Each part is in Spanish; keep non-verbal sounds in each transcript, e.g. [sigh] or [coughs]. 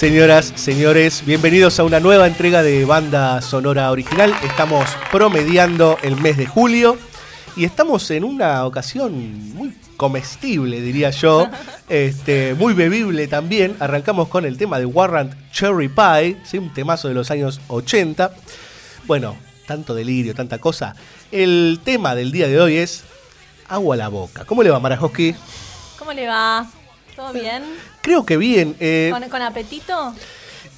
Señoras, señores, bienvenidos a una nueva entrega de Banda Sonora Original. Estamos promediando el mes de julio y estamos en una ocasión muy comestible, diría yo, [laughs] este, muy bebible también. Arrancamos con el tema de Warrant Cherry Pie, ¿sí? un temazo de los años 80. Bueno, tanto delirio, tanta cosa. El tema del día de hoy es agua a la boca. ¿Cómo le va, Marajoski? ¿Cómo le va? ¿Todo bien? Creo que bien. eh, ¿Con, con apetito?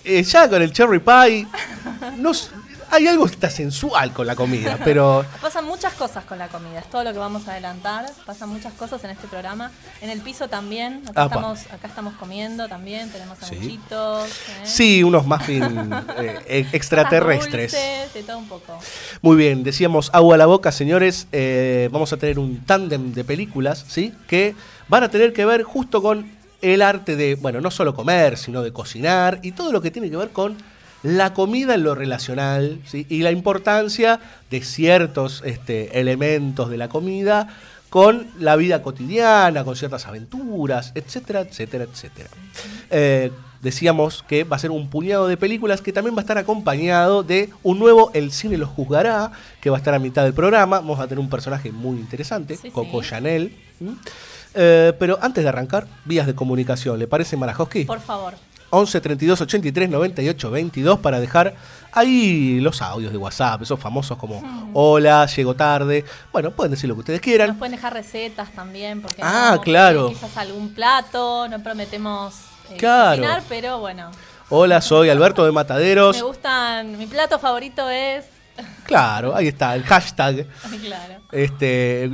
Eh, ya con el cherry pie, no hay algo que está sensual con la comida, [laughs] pero Pasan muchas cosas con la comida, es todo lo que vamos a adelantar. Pasan muchas cosas en este programa. En el piso también, acá, estamos, acá estamos comiendo también, tenemos Sí. sanguchitos. ¿eh? sí, unos muffins eh, e- extraterrestres. Dulces, de todo un poco. Muy bien, decíamos agua a la boca, señores. eh, vamos a tener un tándem de películas, ¿sí? Que van a tener que ver justo con el arte de, bueno, no solo comer, sino de cocinar y todo lo que tiene que ver con la comida en lo relacional, ¿sí? Y la importancia de ciertos este, elementos de la comida con la vida cotidiana, con ciertas aventuras, etcétera, etcétera, etcétera. Eh, decíamos que va a ser un puñado de películas que también va a estar acompañado de un nuevo El cine los juzgará, que va a estar a mitad del programa. Vamos a tener un personaje muy interesante, Sí, Coco sí. Chanel. Eh, pero antes de arrancar, vías de comunicación, ¿le parece Marajowski? Por favor. 11 32 83 98 22 para dejar ahí los audios de WhatsApp, esos famosos como hola, llego tarde. Bueno, pueden decir lo que ustedes Nos quieran. pueden dejar recetas también, porque Ah, no, claro. quizás algún plato, no prometemos eh, Claro. cocinar, pero bueno. Hola, soy Alberto de Mataderos. Me gustan, mi plato favorito es. Claro, ahí está, el hashtag. claro. Este,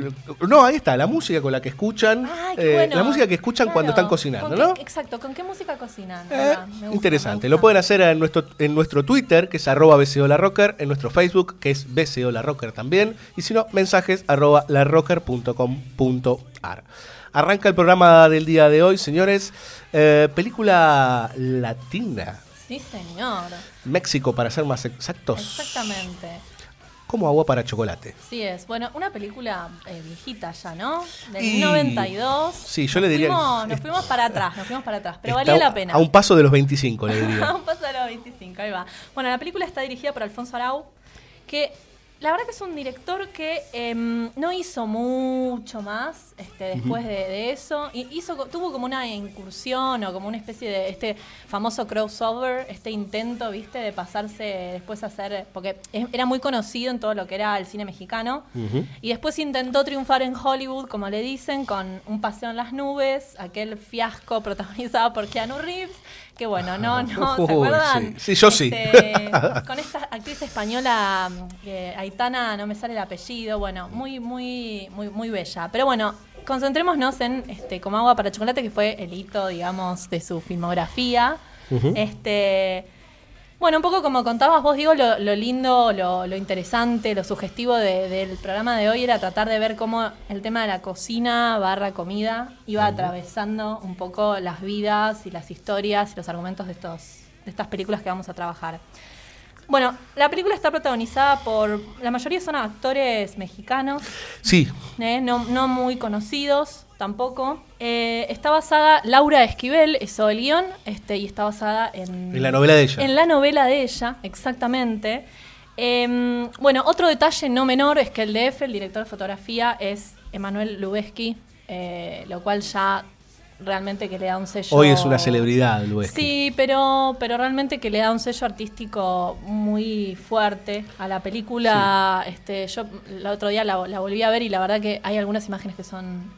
no, ahí está, la música con la que escuchan, Ay, qué eh, bueno. la música que escuchan cuando están cocinando, ¿Con ¿no? exacto, ¿con qué música cocinan? Eh, gusta, interesante, lo pueden hacer en nuestro, en nuestro Twitter, que es arroba BCO La Rocker, en nuestro Facebook, que es BCO La Rocker también, y si no, mensajes arroba larrocker.com.ar. Arranca el programa del día de hoy, señores. Eh, película latina, Sí, señor. México para ser más exactos, Exactamente. como agua para chocolate. Sí es. Bueno, una película eh, viejita ya, ¿no? Del Y- 92. Sí, yo le diría fuimos- nos fuimos para atrás, nos fuimos para atrás. Pero valía la pena. A un paso de los 25, le diría. [laughs] A un paso de los 25, ahí va. Bueno, la película está dirigida por Alfonso Arau, que la verdad que es un director que em, no hizo mucho más este, después de, de eso. Hizo, tuvo como una incursión o como una especie de este famoso crossover, este intento, viste, de pasarse después a hacer. Porque era muy conocido en todo lo que era el cine mexicano. Y después intentó triunfar en Hollywood, como le dicen, con Un paseo en las nubes, aquel fiasco protagonizado por Keanu Reeves. Que bueno, no, no, ¿se acuerdan? sí. Sí, yo sí. Este, con esta actriz española, que Aitana, no me sale el apellido, bueno, muy, muy, muy, muy bella. Pero bueno, concentrémonos en este, Como agua para chocolate, que fue el hito, digamos, de su filmografía. Este. Bueno, un poco como contabas vos, digo, lo, lo lindo, lo, lo interesante, lo sugestivo de- del programa de hoy era tratar de ver cómo el tema de la cocina barra comida iba atravesando un poco las vidas y las historias y los argumentos de, estos, de estas películas que vamos a trabajar. Bueno, la película está protagonizada por, la mayoría son actores mexicanos, Sí, ¿eh? no, no muy conocidos tampoco. Eh, está basada, Laura Esquivel hizo el guion este, y está basada en, En la novela de ella. En la novela de ella, exactamente. Em, bueno, otro detalle no menor es que el DF, el director de fotografía, es Emanuel Lubezki, eh, lo cual ya realmente que le da un sello. Hoy es una celebridad, Luis. Sí, pero, pero realmente que le da un sello artístico muy fuerte a la película. Este, yo el otro día la, la volví a ver y la verdad que hay algunas imágenes que son,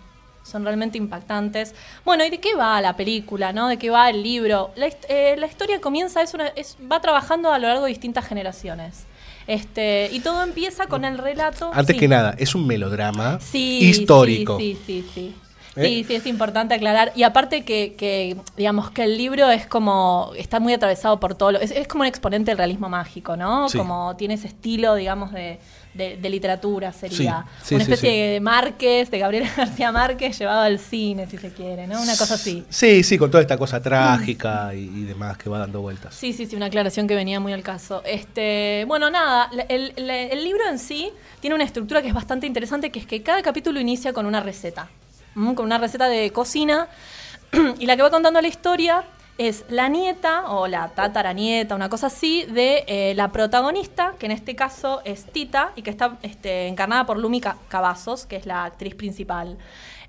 son realmente impactantes. Bueno, ¿y de qué va la película? ¿no? ¿De qué va el libro? La, eh, la historia comienza, es una, es, va trabajando a lo largo de distintas generaciones. Este, y todo empieza con el relato. Antes sí. que nada, es un melodrama Sí, histórico. Sí, sí, sí. sí. ¿Eh? Sí, sí, es importante aclarar. Y aparte que, que, digamos, que el libro es como, está muy atravesado por todo lo, es, es como un exponente del realismo mágico, ¿no? Como tiene ese estilo, digamos, de, de- de literatura, sería. Sí, sí, una especie sí. de Márquez, de Gabriel [laughs] García Márquez, llevado al cine, si se quiere, ¿no? Una cosa así. Sí, sí, con toda esta cosa trágica y, y demás que va dando vueltas. Sí, sí, sí, una aclaración que venía muy al caso. Este, bueno, nada, el, el- el libro en sí tiene una estructura que es bastante interesante, que es que cada capítulo inicia con una receta, ¿m? con una receta de cocina, [clears throat] y la que va contando la historia es la nieta o la tataranieta, una cosa así, de eh, la protagonista, que en este caso es Tita, y que está este, encarnada por Lumi Ca- Cavazos, que es la actriz principal.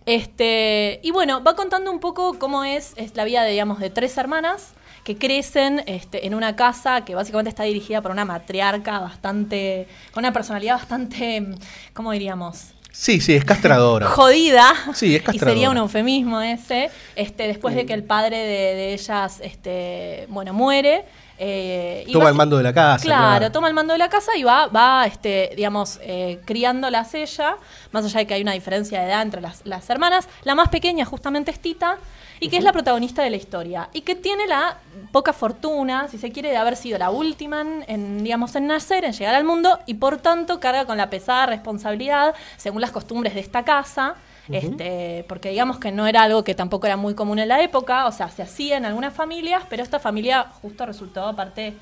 Este, y bueno, va contando un poco cómo es, es la vida de, digamos, de tres hermanas que crecen este, en una casa que básicamente está dirigida por una matriarca bastante, con una personalidad bastante, ¿cómo diríamos? Sí, sí, es castradora. [laughs] jodida. Sí, es Y castradora. sería un eufemismo ese. Este, después de que el padre de, de ellas, este, bueno, muere. Eh, Toma el mando de la casa. Claro, toma el mando de la casa y va, va este, digamos, eh, criándolas ella, más allá de que hay una diferencia de edad entre las, las hermanas. La más pequeña justamente es Tita, y que es la protagonista de la historia, y que tiene la poca fortuna, si se quiere, de haber sido la última en, en, digamos, en nacer, en llegar al mundo, y por tanto carga con la pesada responsabilidad, según las costumbres de esta casa, este, porque digamos que no era algo que tampoco era muy común en la época, o sea, se hacía en algunas familias, pero esta familia justo resultó aparte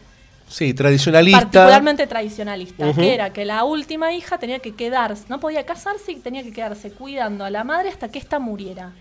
Sí, tradicionalista. particularmente tradicionalista, que era que la última hija tenía que quedarse, no podía casarse y tenía que quedarse cuidando a la madre hasta que ésta muriera.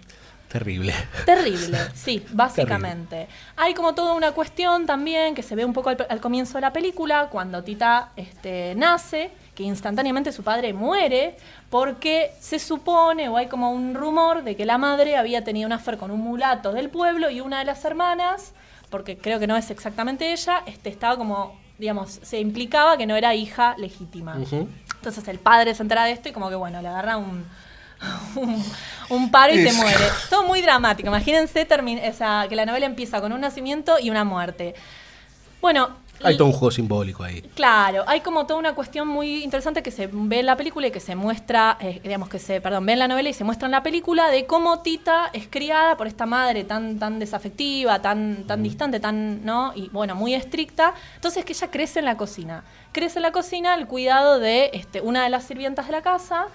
Terrible. Terrible, [laughs] sí, básicamente. Hay como toda una cuestión también que se ve un poco al, al comienzo de la película, cuando Tita este, nace, que instantáneamente su padre muere, porque se supone, o hay como un rumor, de que la madre había tenido un affair con un mulato del pueblo y una de las hermanas, porque creo que no es exactamente ella, este, estaba como, digamos, se implicaba que no era hija legítima. Entonces el padre se entera de esto y como que, bueno, le agarra un, [laughs] un, un paro y se muere. Todo muy dramático. Imagínense esa, que la novela empieza con un nacimiento y una muerte. Bueno, Hay todo un juego simbólico ahí. Claro, hay como toda una cuestión muy interesante que se ve en la película y que se muestra, eh, digamos que se, perdón, ve en la novela y se muestra en la película de cómo Tita es criada por esta madre tan, tan desafectiva, tan, tan distante, tan, ¿no? Y bueno, muy estricta. Entonces que ella crece en la cocina. Crece en la cocina al cuidado de este, una de las sirvientas de la casa.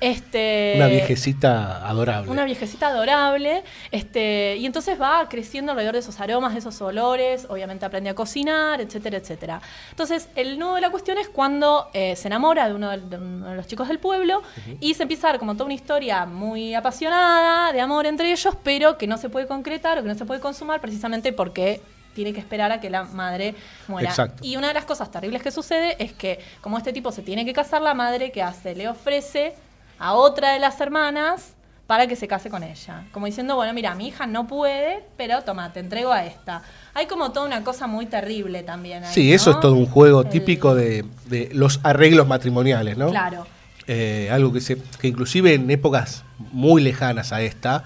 Este, Una viejecita adorable. una viejecita adorable, este, y entonces va creciendo alrededor de esos aromas, de esos olores, obviamente aprende a cocinar, etcétera, etcétera. Entonces, el nudo de la cuestión es cuando eh, se enamora de uno de, de uno de los chicos del pueblo y se empieza a dar como toda una historia muy apasionada de amor entre ellos, pero que no se puede concretar o que no se puede consumar precisamente porque tiene que esperar a que la madre muera. Exacto. Y una de las cosas terribles que sucede es que como este tipo se tiene que casar, la madre que hace le ofrece a otra de las hermanas para que se case con ella. Como diciendo, bueno, mira, mi hija no puede, pero toma, te entrego a esta. Hay como toda una cosa muy terrible también. ahí, Sí, eso es todo un juego El- típico de, de los arreglos matrimoniales, ¿no? Claro. Eh, algo que, se, que inclusive en épocas muy lejanas a esta,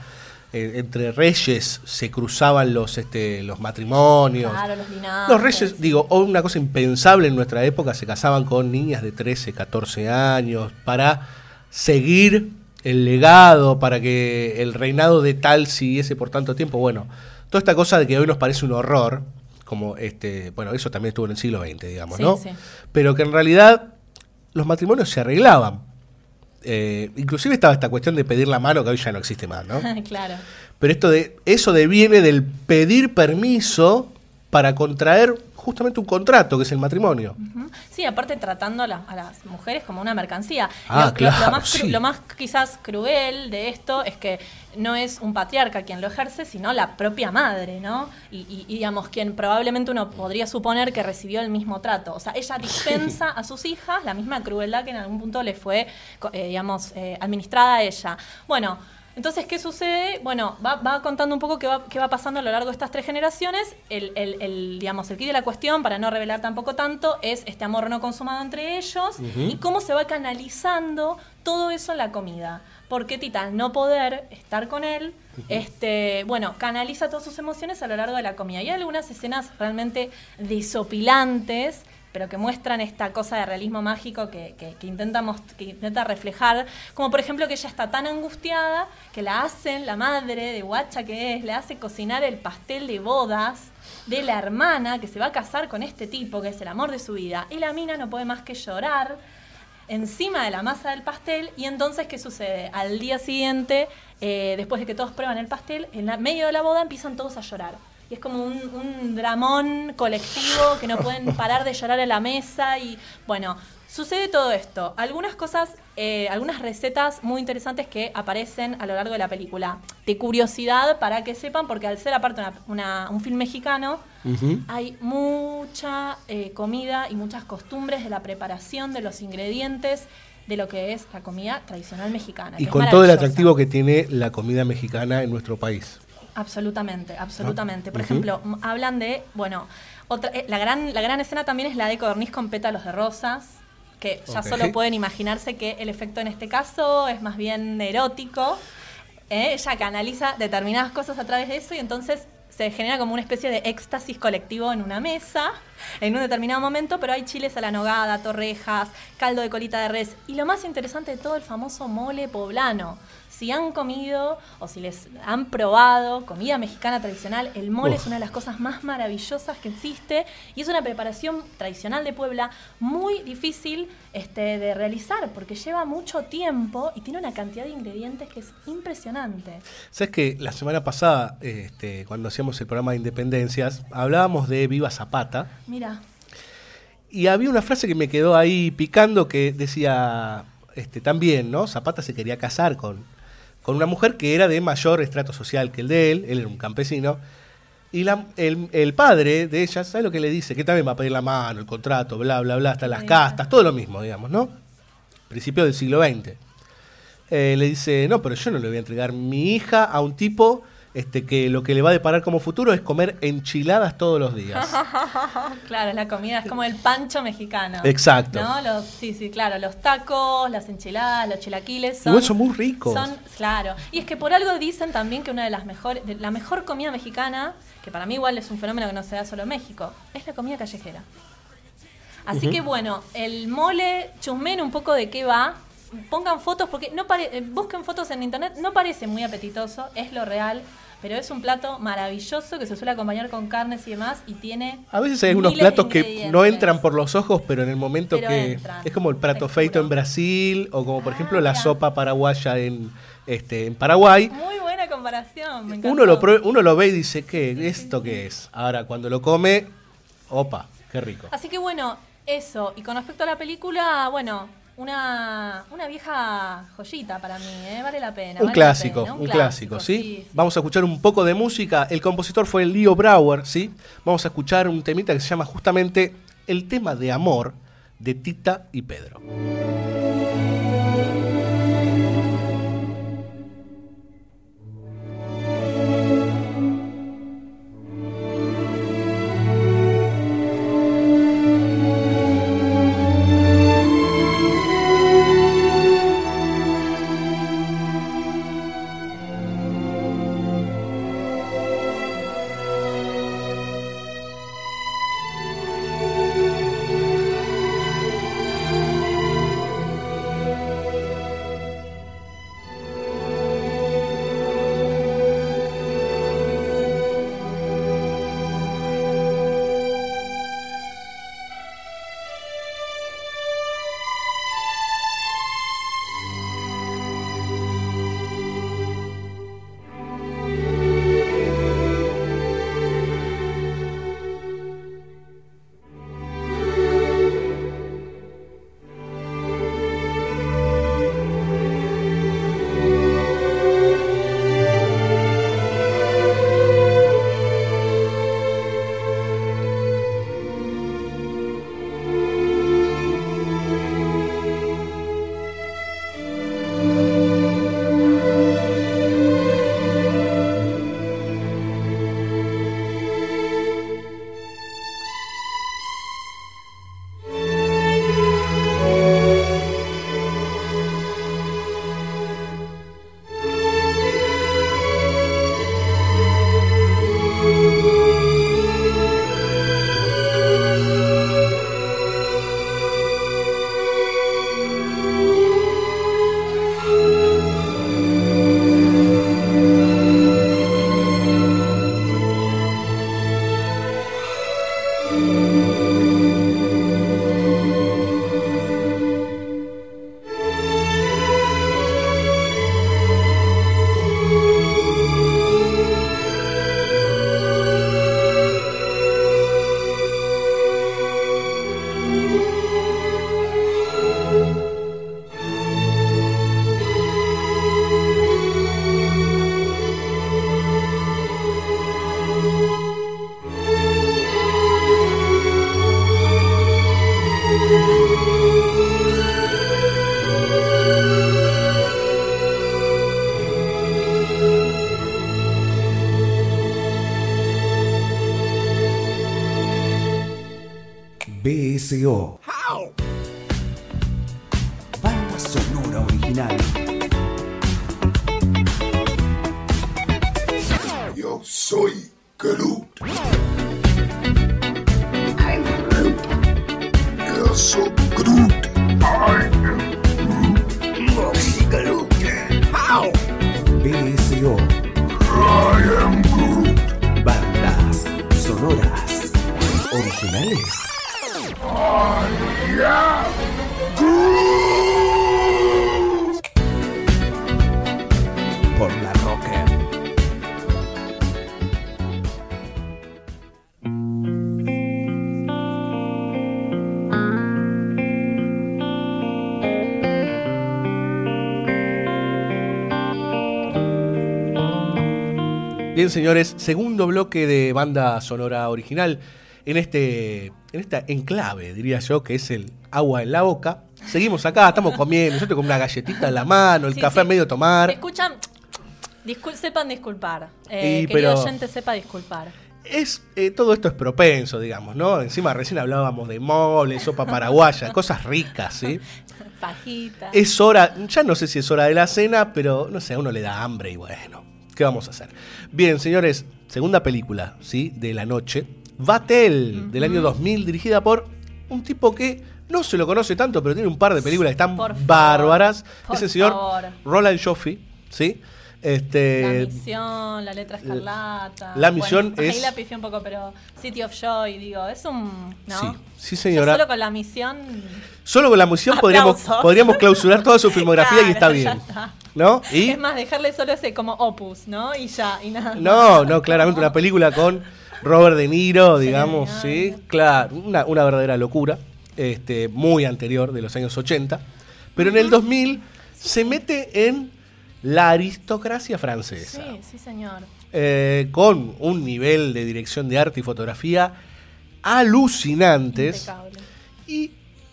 eh, entre reyes se cruzaban los, este, los matrimonios. Claro, los. Los reyes, digo, una cosa impensable en nuestra época, se casaban con niñas de 13, 14 años para seguir el legado, para que el reinado de tal siguiese por tanto tiempo. Bueno, toda esta cosa de que hoy nos parece un horror, como este, bueno, eso también estuvo en el siglo XX, digamos, Sí, ¿no? sí. Pero que en realidad los matrimonios se arreglaban. Eh, inclusive estaba esta cuestión de pedir la mano que hoy ya no existe más, ¿no? [laughs] claro. Pero esto de eso deviene del pedir permiso para contraer justamente un contrato, que es el matrimonio. Sí, aparte tratando a, la- a las mujeres como una mercancía. Ah, lo, lo- claro, lo más sí. lo más quizás cruel de esto es que no es un patriarca quien lo ejerce, sino la propia madre, ¿no? Y, y- y, digamos, quien probablemente uno podría suponer que recibió el mismo trato. O sea, ella dispensa a sus hijas la misma crueldad que en algún punto le fue, eh, digamos, eh, administrada a ella. Bueno. Entonces, ¿qué sucede? Bueno, va, va contando un poco qué va, qué va pasando a lo largo de estas tres generaciones. El, el- el, digamos, el kit de la cuestión, para no revelar tampoco tanto, es este amor no consumado entre ellos y cómo se va canalizando todo eso en la comida. Porque Tita, al no poder estar con él, este, bueno, canaliza todas sus emociones a lo largo de la comida. Y hay algunas escenas realmente desopilantes, pero que muestran esta cosa de realismo mágico que, que- que intenta reflejar. Como por ejemplo que ella está tan angustiada que la hacen, la madre de guacha que es, le hace cocinar el pastel de bodas de la hermana que se va a casar con este tipo, que es el amor de su vida. Y la mina no puede más que llorar encima de la masa del pastel y entonces ¿qué sucede? Al día siguiente, eh, después de que todos prueban el pastel, en medio de la boda empiezan todos a llorar. Y es como un, un dramón colectivo que no pueden [laughs] parar de llorar en la mesa y bueno, sucede todo esto. Algunas cosas, eh, algunas recetas muy interesantes que aparecen a lo largo de la película. De curiosidad para que sepan, porque al ser aparte una- una- un film mexicano, hay mucha eh, comida y muchas costumbres de la preparación de los ingredientes de lo que es la comida tradicional mexicana. Y con todo el atractivo que tiene la comida mexicana en nuestro país. Absolutamente, absolutamente. Por Ujú. ejemplo, m- hablan de, bueno, otra, eh, la, gran, la gran escena también es la de codorniz con pétalos de rosas, que ya solo pueden imaginarse que el efecto en este caso es más bien erótico. ¿eh? Ella canaliza determinadas cosas a través de eso y entonces se genera como una especie de éxtasis colectivo en una mesa en un determinado momento, pero hay chiles a la nogada, torrejas, caldo de colita de res y lo más interesante de todo el famoso mole poblano. Si han comido o si les han probado comida mexicana tradicional, el mole Uf. es una de las cosas más maravillosas que existe y es una preparación tradicional de Puebla muy difícil este, de realizar porque lleva mucho tiempo y tiene una cantidad de ingredientes que es impresionante. ¿Sabes que la semana pasada, este, cuando hacíamos el programa de Independencias, hablábamos de Viva Zapata? Mira, Y había una frase que me quedó ahí picando que decía este, también, ¿no? Zapata se quería casar con, con una mujer que era de mayor estrato social que el de él, él era un campesino. Y la- el, el padre de ella, ¿sabe lo que le dice? Que también va a pedir la mano, el contrato, bla, bla, bla, hasta las castas, todo lo mismo, digamos, ¿no? Principio del siglo XX. Eh, le dice, no, pero yo no le voy a entregar mi hija a un tipo este, que lo que le va a deparar como futuro es comer enchiladas todos los días. [laughs] claro, la comida, es como el pancho mexicano. Exacto. ¿No? Los, sí, sí, claro, los tacos, las enchiladas, los chilaquiles son... Igual son muy ricos. Son, claro. Y es que por algo dicen también que una de las mejores, de la mejor comida mexicana, que para mí igual es un fenómeno que no se da solo en México, es la comida callejera. Así que bueno, el mole, chusmen un poco de qué va. Pongan fotos, porque no pare- eh, busquen fotos en internet, no parece muy apetitoso, es lo real, pero es un plato maravilloso que se suele acompañar con carnes y demás y tiene. A veces hay algunos platos que no entran por los ojos, pero en el momento Pero que entran, es como el plato feito en Brasil o como por ejemplo la sopa paraguaya en este en Paraguay. Muy buena comparación, me. Uno lo prue- uno lo ve y dice, ¿qué? ¿Esto qué es? Ahora cuando lo come, opa, qué rico. Así que bueno, eso. Y con respecto a la película, bueno, una, una vieja joyita para mí, ¿eh? vale la pena. Un vale clásico, pena, un clásico, ¿sí? Vamos a escuchar un poco de música. El compositor fue Leo Brauer, ¿sí? Vamos a escuchar un temita que se llama justamente El tema de amor de Tita y Pedro. Yo soy Groot. I'm Groot. Yo soy Groot. I am Moxie Groot. How? BSO. I am Groot. Bandas sonoras originales. I am Groot. Por la Bien, señores, segundo bloque de banda sonora original en este en esta enclave, diría yo, que es el agua en la boca. Seguimos acá, estamos comiendo, yo con una galletita en la mano, el Sí, café sí. medio tomar. escuchan. discul- sepan disculpar. Eh, Y, querido pero- oyente, sepa disculpar. Es, eh, todo esto es propenso, digamos, ¿no? Encima recién hablábamos de mole, sopa paraguaya, [laughs] cosas ricas, ¿sí? Fajita. Es hora, ya no sé si es hora de la cena, pero no sé, a uno le da hambre y bueno, ¿qué vamos a hacer? Bien, señores, segunda película, ¿sí? De la noche. Vatel, del año 2000, dirigida por un tipo que no se lo conoce tanto, pero tiene un par de películas que están Por bárbaras. por es el señor favor. Roland Joffrey, ¿sí? Este, La misión, la letra escarlata. la misión Bueno, es- Ahí la pifié un poco, pero City of Joy, digo, es un. ¿No? Sí, señora. solo con la misión. Solo con la misión podríamos, podríamos clausurar toda su [laughs] filmografía y está bien. está. ¿No? Y Es más, dejarle solo ese como opus, ¿no? Y ya, y nada. No, no, claramente una película con Robert De Niro, digamos, sí, claro, una, una verdadera locura, este, muy anterior de los años 80, pero en el 2000 se mete en la aristocracia francesa, Sí, sí, señor. eh, con un nivel de dirección de arte y fotografía alucinantes, Impecable. y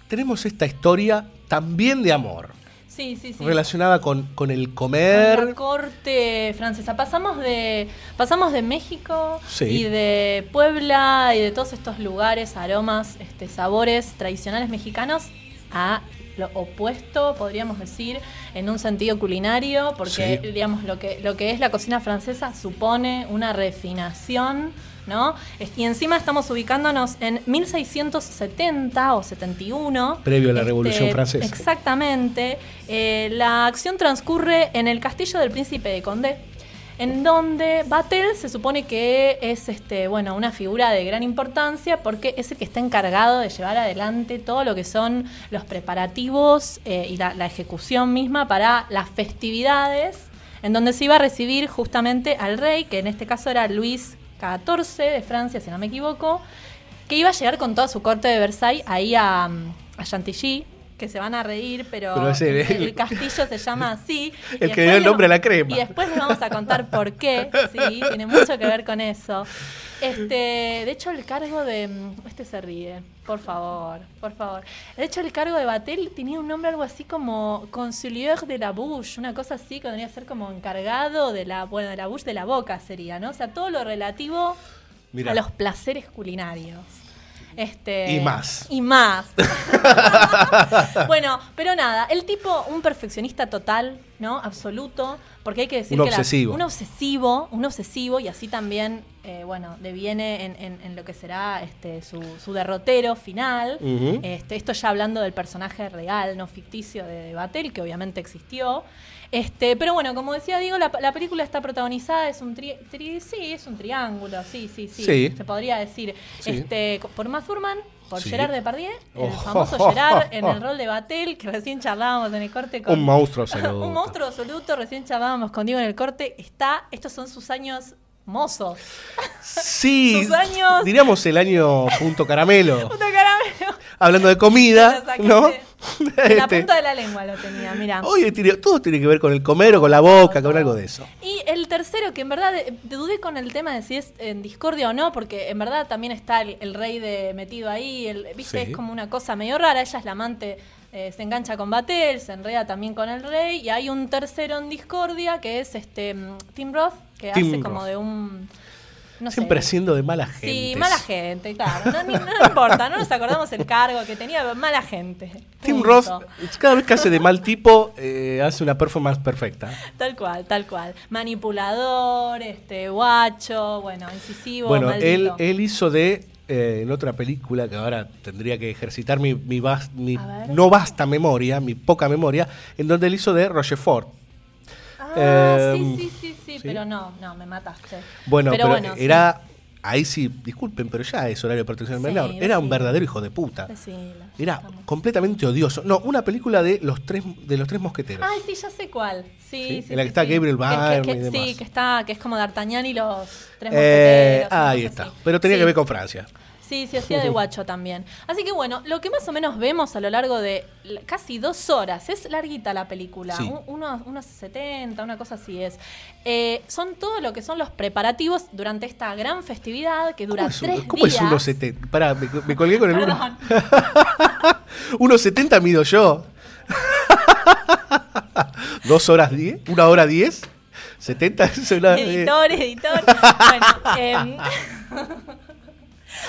tenemos esta historia también de amor, Sí, sí, sí. relacionada con, con el Con comer, la corte francesa. Pasamos de pasamos de México y de Puebla y de todos estos lugares, aromas, este, sabores tradicionales mexicanos a lo opuesto, podríamos decir, en un sentido culinario, porque digamos lo que lo que es la cocina francesa supone una refinación, Y encima estamos ubicándonos en 1670 o 71. Previo a la Revolución Francesa. Exactamente. Eh, la acción transcurre en el castillo del príncipe de Condé, en donde Batel se supone que es este, bueno, una figura de gran importancia porque es el que está encargado de llevar adelante todo lo que son los preparativos eh, y la, la ejecución misma para las festividades, en donde se iba a recibir justamente al rey, que en este caso era Luis XIV de Francia, si no me equivoco, que iba a llegar con toda su corte de Versailles ahí a, a Chantilly, que se van a reír, pero, el, el castillo se llama [laughs] así. El que dio el nombre a la crema. Y después les vamos a contar por qué, sí, tiene mucho que ver con eso. Este, de hecho, el cargo de. mm, Este se ríe, por favor, por favor. De hecho, el cargo de Batel tenía un nombre algo así como Consilier de la Bouche, una cosa así que vendría a ser como encargado de la, bueno, de la Bouche de la boca sería, ¿no? O sea, todo lo relativo Mirá. a los placeres culinarios. Este, Y más. Y más. [laughs] [laughs] bueno, pero nada, el tipo, un perfeccionista total, ¿no? Absoluto, porque hay que decir Un que la- obsesivo. un obsesivo, un obsesivo, y así también, eh, bueno, deviene en, en- en lo que será este, su, su derrotero final. Este, esto ya hablando del personaje real, no ficticio de, de Batel, que obviamente existió. Este, pero bueno, como decía Diego, la, la película está protagonizada, es un tri, tri- sí, es un triángulo, sí, sí, sí, Sí. se podría decir. Sí. Este, por Uma Thurman, por Sí. Gerard Depardieu, el Oh, famoso oh, [laughs] oh, Gerard en el rol de Batel, que recién charlábamos en el corte con... Un monstruo absoluto. [laughs] un monstruo absoluto, recién charlábamos con Diego en el corte, está, estos son sus años mozos. Sí, [laughs] Sus años. diríamos el año punto caramelo. Puta caramelo. Hablando de comida, ¿no? [laughs] En la Este, punta de la lengua lo tenía, mira. Oye, todo tiene que ver con el comer o con la boca, con algo de eso. Y el tercero, que en verdad eh, dudé con el tema de si es en discordia o no, porque en verdad también está el, el rey de metido ahí, el, viste, Sí. es como una cosa medio rara, ella es la amante, eh, se engancha con Batel, se enreda también con el rey, y hay un tercero en discordia que es este mm, Tim Roth, que Tim hace como de un... No Siempre sé, siendo de mala gente. Sí, mala gente, claro. No, ni- no importa, no nos acordamos el cargo que tenía, mala gente. Tim Punto. Roth, cada vez que hace de mal tipo, eh, hace una performance perfecta. Tal cual, tal cual. Manipulador, este, guacho, bueno, incisivo, Bueno, él, maldito. él hizo de, eh, en otra película que ahora tendría que ejercitar mi, mi, no vasta memoria, mi poca memoria, en donde él hizo de Rochefort. Ah, Em, sí, sí, sí, sí, pero no, no, me mataste. Bueno, pero, era. Ahí sí, disculpen, pero ya es horario de protección del Sí, menor. Era un verdadero hijo de puta. Era completamente odioso. No, una película de los tres, de los tres mosqueteros. Ay, sí, ya sé cuál. Sí. En la que está. Gabriel que- Byrne que- y demás. Sí, que está, que es como D'Artagnan y los tres Eh, mosqueteros. ahí está. así. Pero tenía que ver con Francia. Sí, se hacía de guacho también. Así que bueno, lo que más o menos vemos a lo largo de casi dos horas, es larguita la película, Sí. un- unos, unos 70, una cosa así es. Eh, son todo lo que son los preparativos durante esta gran festividad que dura ¿Cómo es, tres cómo es días. 1,70? Pará, me, me colgué con el 1. Perdón. 1,70 [laughs] mido yo. [laughs] ¿Dos horas 10? ¿Una hora 10? ¿70? [laughs] Es una- eh, Editor, editor. bueno, em,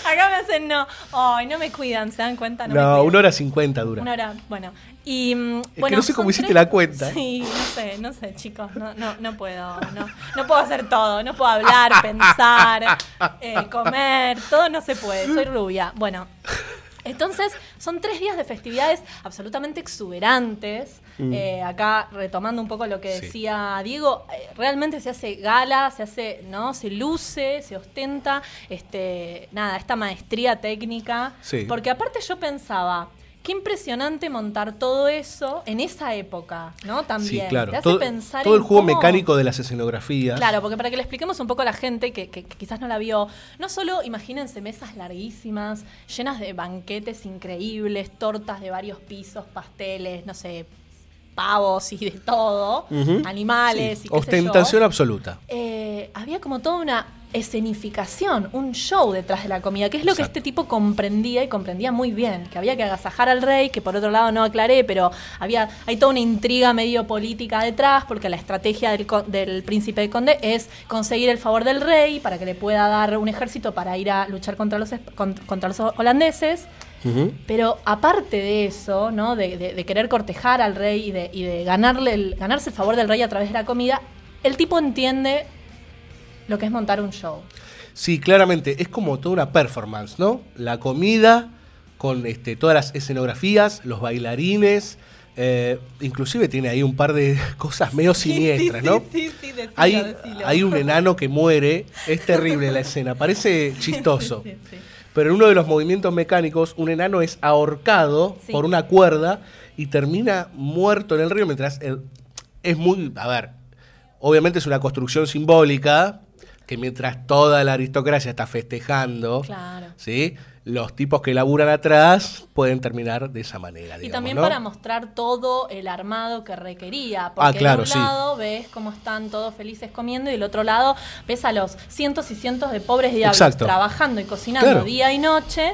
acá me hacen no. Ay, no me cuidan, ¿se dan cuenta? No, una hora 50 dura. Una hora, bueno. Y, mm, que bueno, no sé cómo hiciste la cuenta. Sí, no sé, no sé, chicos. No, no, no puedo. No, no puedo hacer todo. No puedo hablar, pensar, eh, comer. Todo no se puede. Soy rubia. Bueno. Entonces, son tres días de festividades absolutamente exuberantes. Mm. Eh, acá, retomando un poco lo que Sí. decía Diego, eh, realmente se hace gala, se hace, ¿no? Se luce, se ostenta, este, nada, esta maestría técnica. Sí. Porque aparte yo pensaba, qué impresionante montar todo eso en esa época, ¿no? También. Sí, claro. Te hace Todo, pensar todo el juego cómo- mecánico de las escenografías. Claro, porque para que le expliquemos un poco a la gente que, que- que quizás no la vio, no solo imagínense mesas larguísimas, llenas de banquetes increíbles, tortas de varios pisos, pasteles, no sé, pavos y de todo, animales Sí, y qué sé yo. Ostentación absoluta. Eh, había como toda una escenificación, un show detrás de la comida, que es lo que este tipo comprendía y comprendía muy bien, que había que agasajar al rey, que por otro lado no aclaré, pero había hay toda una intriga medio política detrás, porque la estrategia del, del príncipe de Conde es conseguir el favor del rey para que le pueda dar un ejército para ir a luchar contra los, contra los holandeses. Pero aparte de eso, ¿no? De, de- de querer cortejar al rey y de, y de ganarle el, ganarse el favor del rey a través de la comida, el tipo entiende lo que es montar un show. Sí, claramente, es como toda una performance, ¿no? La comida, con este, todas las escenografías, los bailarines, eh, inclusive tiene ahí un par de [laughs] cosas medio siniestras, ¿no? Sí, sí, decilo, Hay, decilo. hay un enano que muere, es terrible la escena, parece [laughs] chistoso. Sí. Pero en uno de los movimientos mecánicos, un enano es ahorcado por una cuerda y termina muerto en el río mientras el- es muy, a ver, obviamente es una construcción simbólica que mientras toda la aristocracia está festejando, Claro. ¿sí? los tipos que laburan atrás pueden terminar de esa manera. Y también ¿no? para mostrar todo el armado que requería. Porque Ah, claro, de un sí. lado ves cómo están todos felices comiendo y del otro lado ves a los cientos y cientos de pobres diablos Exacto. trabajando y cocinando Claro. día y noche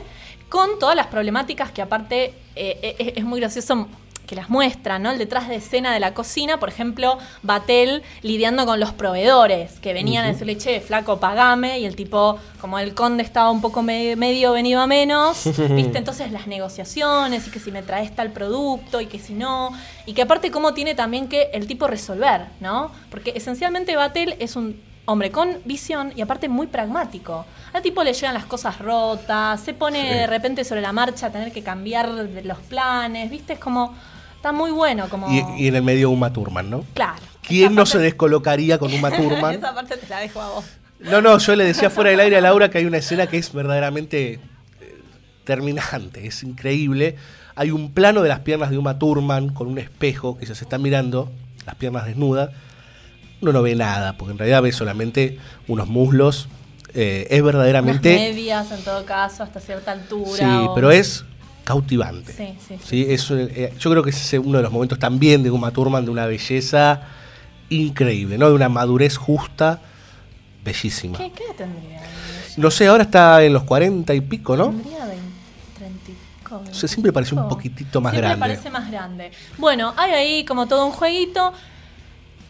con todas las problemáticas que aparte eh, eh, es muy gracioso que las muestran, ¿no? El detrás de escena de la cocina, por ejemplo, Batel lidiando con los proveedores que venían a decirle, che, flaco, pagame, y el tipo, como el conde estaba un poco me- medio venido a menos, [laughs] ¿viste? Entonces las negociaciones y que si me traes tal producto y que si no, y que aparte cómo tiene también que el tipo resolver, ¿no? Porque esencialmente Batel es un hombre con visión y aparte muy pragmático. Al tipo le llegan las cosas rotas, se pone Sí. de repente sobre la marcha a tener que cambiar los planes, ¿viste? Es como, está muy bueno, como... Y, y en el medio Uma Thurman, ¿no? Claro. ¿Quién no se descolocaría con Uma [laughs] Thurman? Esa parte te la dejo a vos. No, no, yo le decía fuera del aire a Laura que hay una escena que es verdaderamente eh, terminante, es increíble. Hay un plano de las piernas de Uma Thurman con un espejo que se están mirando, las piernas desnudas. Uno no ve nada, porque en realidad ve solamente unos muslos. Eh, es Unas verdaderamente. medias, en todo caso, hasta cierta altura. Sí, o- pero es cautivante. Sí, sí, eh, yo creo que ese es uno de los momentos también de Uma Thurman de una belleza increíble, ¿no? De una madurez justa, bellísima. ¿Qué, qué tendría? No sé, ahora está en los 40 y pico, ¿no? Tendría 20, 30 y pico, O sea, siempre pareció un 25. poquitito más Siempre grande. parece más grande. Bueno, hay ahí como todo un jueguito.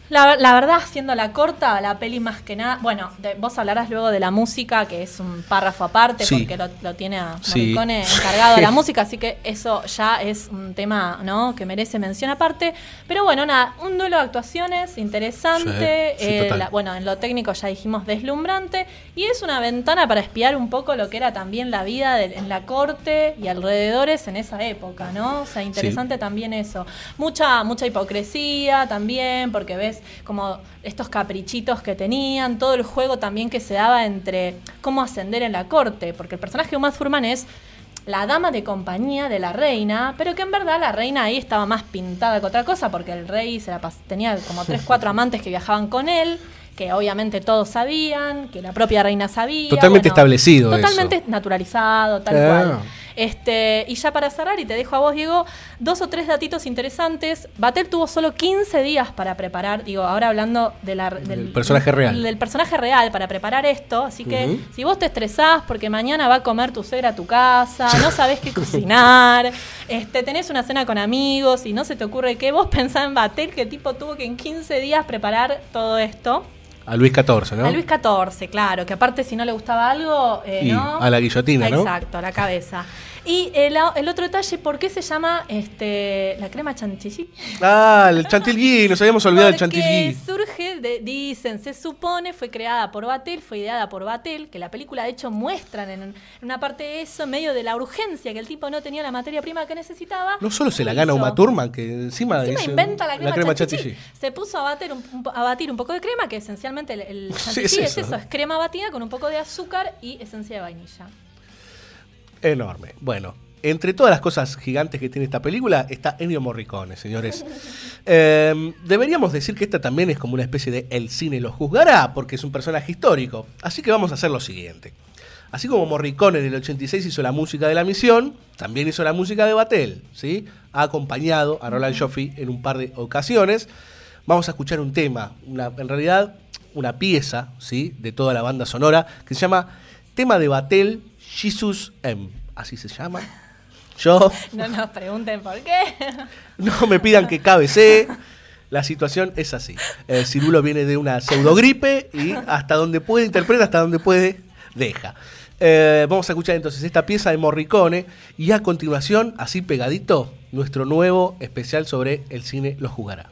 La, la verdad, siendo la corta, la peli más que nada. Bueno, de- vos hablarás luego de la música, que es un párrafo aparte, Sí. porque lo, lo tiene a Sí. Morricone encargado de la música, así que eso ya es un tema ¿no? que merece mención aparte. Pero bueno, nada, un duelo de actuaciones interesante. Sí, eh, la- bueno, en lo técnico ya dijimos deslumbrante. Y es una ventana para espiar un poco lo que era también la vida de- en la corte y alrededores en esa época, ¿no? O sea, interesante también eso. Mucha, mucha hipocresía también, porque ves como estos caprichitos que tenían, todo el juego también que se daba entre cómo ascender en la corte, porque el personaje de Uma Thurman es la dama de compañía de la reina, pero que en verdad la reina ahí estaba más pintada que otra cosa, porque el rey se la tenía como tres, [laughs] cuatro amantes que viajaban con él, que obviamente todos sabían, que la propia reina sabía. Totalmente establecido Totalmente eso. naturalizado, tal Ah. cual. Este, y ya para cerrar, y te dejo a vos, Diego, dos o tres datitos interesantes. Batel tuvo solo 15 días para preparar, digo, ahora hablando de la- del personaje real. Del personaje real para preparar esto. Así que si vos te estresás porque mañana va a comer tu suegra a tu casa, no sabés qué cocinar, este, tenés una cena con amigos y no se te ocurre qué, vos pensá en Batel, que tipo tuvo que en 15 días preparar todo esto. A Luis XIV, ¿no? A Luis XIV, claro, que aparte si no le gustaba algo, eh, Y ¿no? a la guillotina, ¿no? Exacto, a la cabeza. Y el, el otro detalle, ¿por qué se llama este, la crema chantilly? Ah, el chantilly, [laughs] nos habíamos olvidado del chantilly. surge, de, dicen, se supone, fue creada por Batel, fue ideada por Batel, que la película de hecho muestran en, en una parte de eso, en medio de la urgencia, que el tipo no tenía la materia prima que necesitaba. No solo se la ¿qué gana hizo? Uma Thurman, que encima, Encima hizo inventa la crema, chantilly. chantilly. Se puso a batir, un, a batir un poco de crema, que esencialmente el, el [laughs] Sí, chantilly es es, eso. eso, es crema batida con un poco de azúcar y esencia de vainilla. Enorme. Bueno, entre todas las cosas gigantes que tiene esta película está Ennio Morricone, señores. [laughs] Eh, deberíamos decir que esta también es como una especie de El cine lo juzgará, porque es un personaje histórico. Así que vamos a hacer lo siguiente. Así como Morricone en el 86 hizo la música de la misión, también hizo la música de Batel, ¿sí? Ha acompañado a Roland Joffrey en un par de ocasiones. Vamos a escuchar un tema, una- en realidad una pieza, ¿sí? De toda la banda sonora que se llama Tema de Batel Jesus M. Así se llama. [laughs] Yo No nos pregunten por qué. [laughs] no me pidan que cabecee. La situación es así. El cirulo viene de una pseudogripe y hasta donde puede interpreta, hasta donde puede deja. Eh, vamos a escuchar entonces esta pieza de Morricone y a continuación, así pegadito, nuestro nuevo especial sobre el cine lo jugará.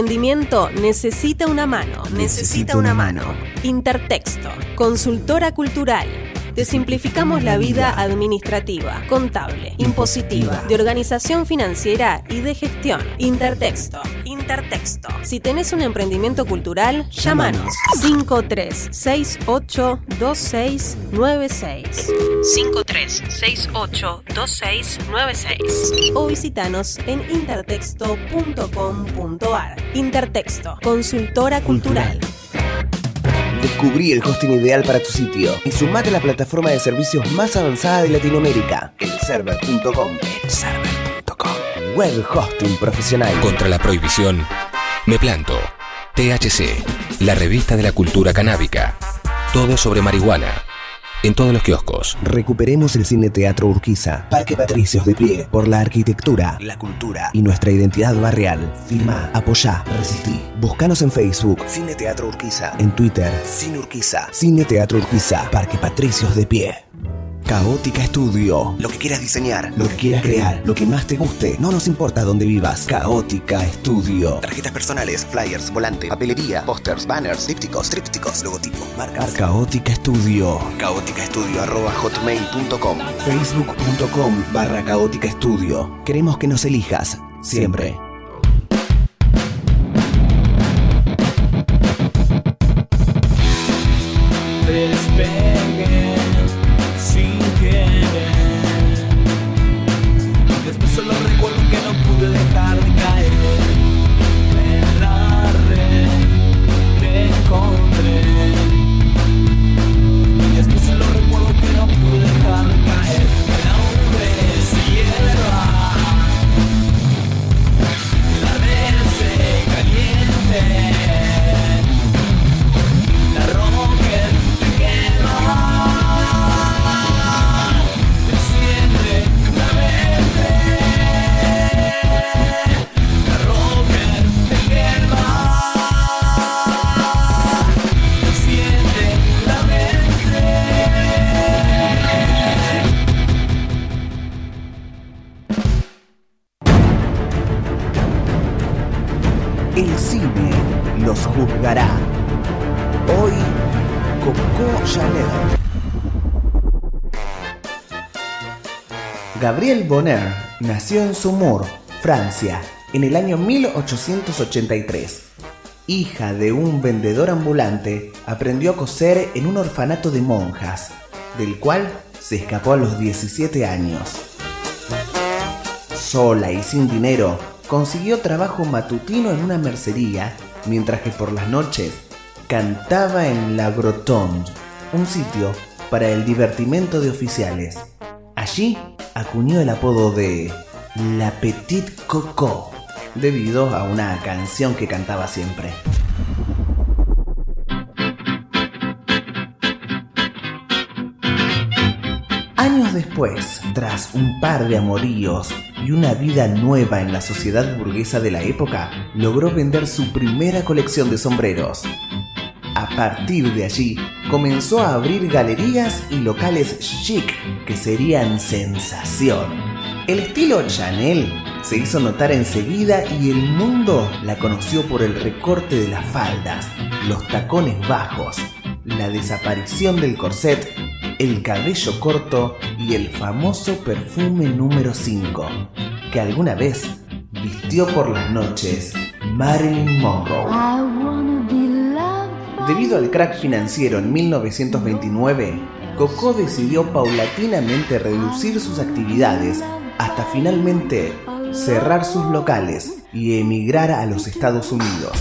Emprendimiento necesita una mano. Necesita una mano. Intertexto. Consultora cultural. Te simplificamos la vida administrativa, contable, impositiva, de organización financiera y de gestión. Intertexto. Intertexto. Si tenés un emprendimiento cultural, llámanos 53682696 53682696 o visitanos en intertexto.com.ar. Intertexto, consultora cultural. Descubrí el hosting ideal para tu sitio y sumate a la plataforma de servicios más avanzada de Latinoamérica, elserver.com. Elserver.com. Web hosting profesional. Contra la prohibición, me planto. THC, la revista de la cultura canábica. Todo sobre marihuana. En todos los kioscos. Recuperemos el Cine Teatro Urquiza, Parque Patricios de pie, por la arquitectura, la cultura y nuestra identidad barrial. Firma, apoyá, resistí. Búscanos en Facebook, Cine Teatro Urquiza. En Twitter, Cine Urquiza. Cine Teatro Urquiza, Parque Patricios de pie. Caótica Estudio. Lo que quieras diseñar, lo que quieras crear, lo que más te guste. No nos importa dónde vivas. Caótica Estudio. Tarjetas personales, flyers, volante, papelería, pósters, banners, dípticos, trípticos, logotipos, marcas. Caótica Estudio. Caótica Estudio arroba hotmail.com. Facebook.com barra Caótica Estudio. Queremos que nos elijas. Siempre. Nació en Saumur, Francia, en el año 1883. Hija de un vendedor ambulante, aprendió a coser en un orfanato de monjas, del cual se escapó a los 17 años. Sola y sin dinero, consiguió trabajo matutino en una mercería, mientras que por las noches cantaba en La Grotonde, un sitio para el divertimento de oficiales. Allí acuñó el apodo de La Petite Coco, debido a una canción que cantaba siempre. Años después, tras un par de amoríos y una vida nueva en la sociedad burguesa de la época, logró vender su primera colección de sombreros. A partir de allí, comenzó a abrir galerías y locales chic que serían sensación. El estilo Chanel se hizo notar enseguida y el mundo la conoció por el recorte de las faldas, los tacones bajos, la desaparición del corset, el cabello corto y el famoso perfume número 5, que alguna vez vistió por las noches Marilyn Monroe. Debido al crack financiero en 1929, Coco decidió paulatinamente reducir sus actividades hasta finalmente cerrar sus locales y emigrar a los Estados Unidos.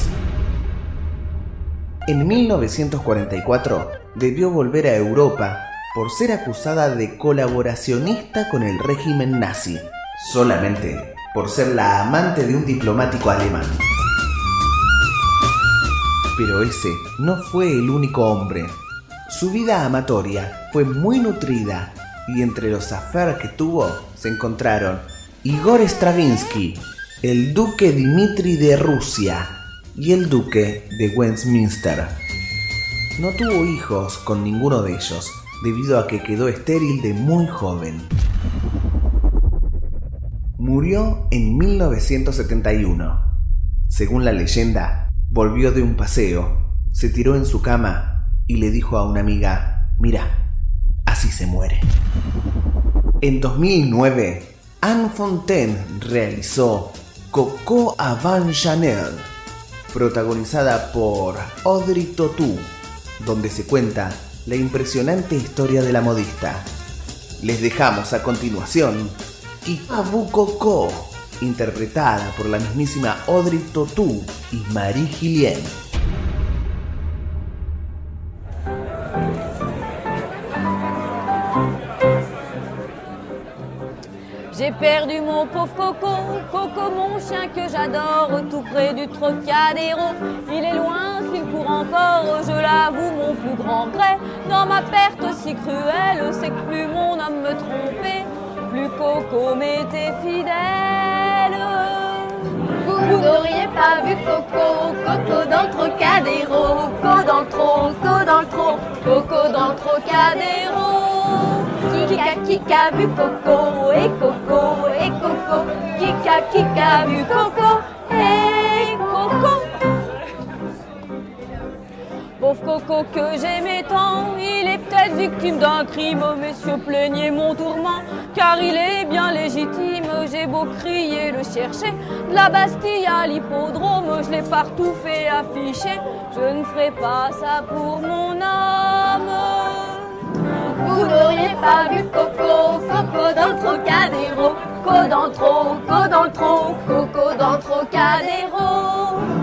En 1944 debió volver a Europa por ser acusada de colaboracionista con el régimen nazi, solamente por ser la amante de un diplomático alemán. Pero ese no fue el único hombre. Su vida amatoria fue muy nutrida y entre los affairs que tuvo se encontraron Igor Stravinsky, el duque Dmitri de Rusia y el duque de Westminster. No tuvo hijos con ninguno de ellos, debido a que quedó estéril de muy joven. Murió en 1971. Según la leyenda, volvió de un paseo, se tiró en su cama y le dijo a una amiga, mira, así se muere. En 2009, Anne Fontaine realizó Coco Avant Chanel, protagonizada por Audrey Tautou, donde se cuenta la impresionante historia de la modista. Les dejamos a continuación Kikabu Coco, interpretada por la mismísima Audrey Tautou y Marie Gillian. J'ai perdu mon pauvre Coco, Coco mon chien que j'adore, tout près du Trocadéro. Il est loin, s'il court encore, je l'avoue, mon plus grand gré. Dans ma perte si cruelle, c'est que plus mon homme me trompait, plus Coco m'était fidèle. Vous n'auriez pas vu Coco, Coco dans le Trocadéro, Coco dans le tro, Coco dans le tro, Coco dans le Trocadéro. Kika, Kika vu Coco, et Coco, et Coco, Kika, Kika vu Coco, Pauvre Coco que j'aimais tant, il est peut-être victime d'un crime, messieurs plaignez mon tourment, car il est bien légitime, j'ai beau crier, le chercher, de la Bastille à l'hippodrome, je l'ai partout fait afficher, je ne ferai pas ça pour mon âme. Vous n'auriez pas vu Coco, Coco dans le Trocadéro, Coco dans le Coco dans le Trocadéro.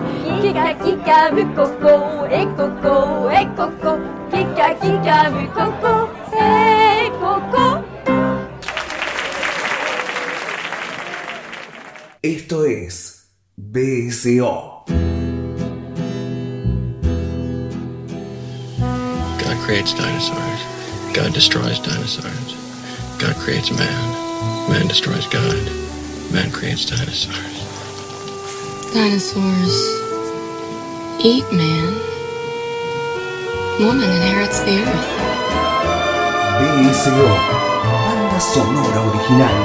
Kika Kika vu Coco, et Coco, et Coco, Kika Kika vu Coco, et Coco. Esto es BSO. God creates dinosaurs. God destroys dinosaurs. God creates man. Man destroys God. Man creates dinosaurs. Dinosaurs eat man. Woman inherits the earth. BSO. Banda sonora original.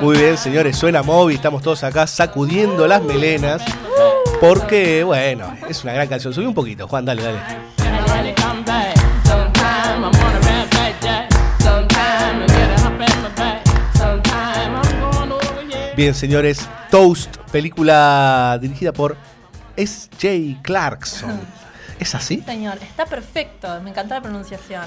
Muy bien, señores, suena Moby, estamos todos acá sacudiendo las melenas. Porque, bueno, es una gran canción. Subí un poquito, Juan, dale, dale. Bien, señores, Toast, película dirigida por S.J. Clarkson. ¿Es así? Señor, está perfecto, me encantó la pronunciación.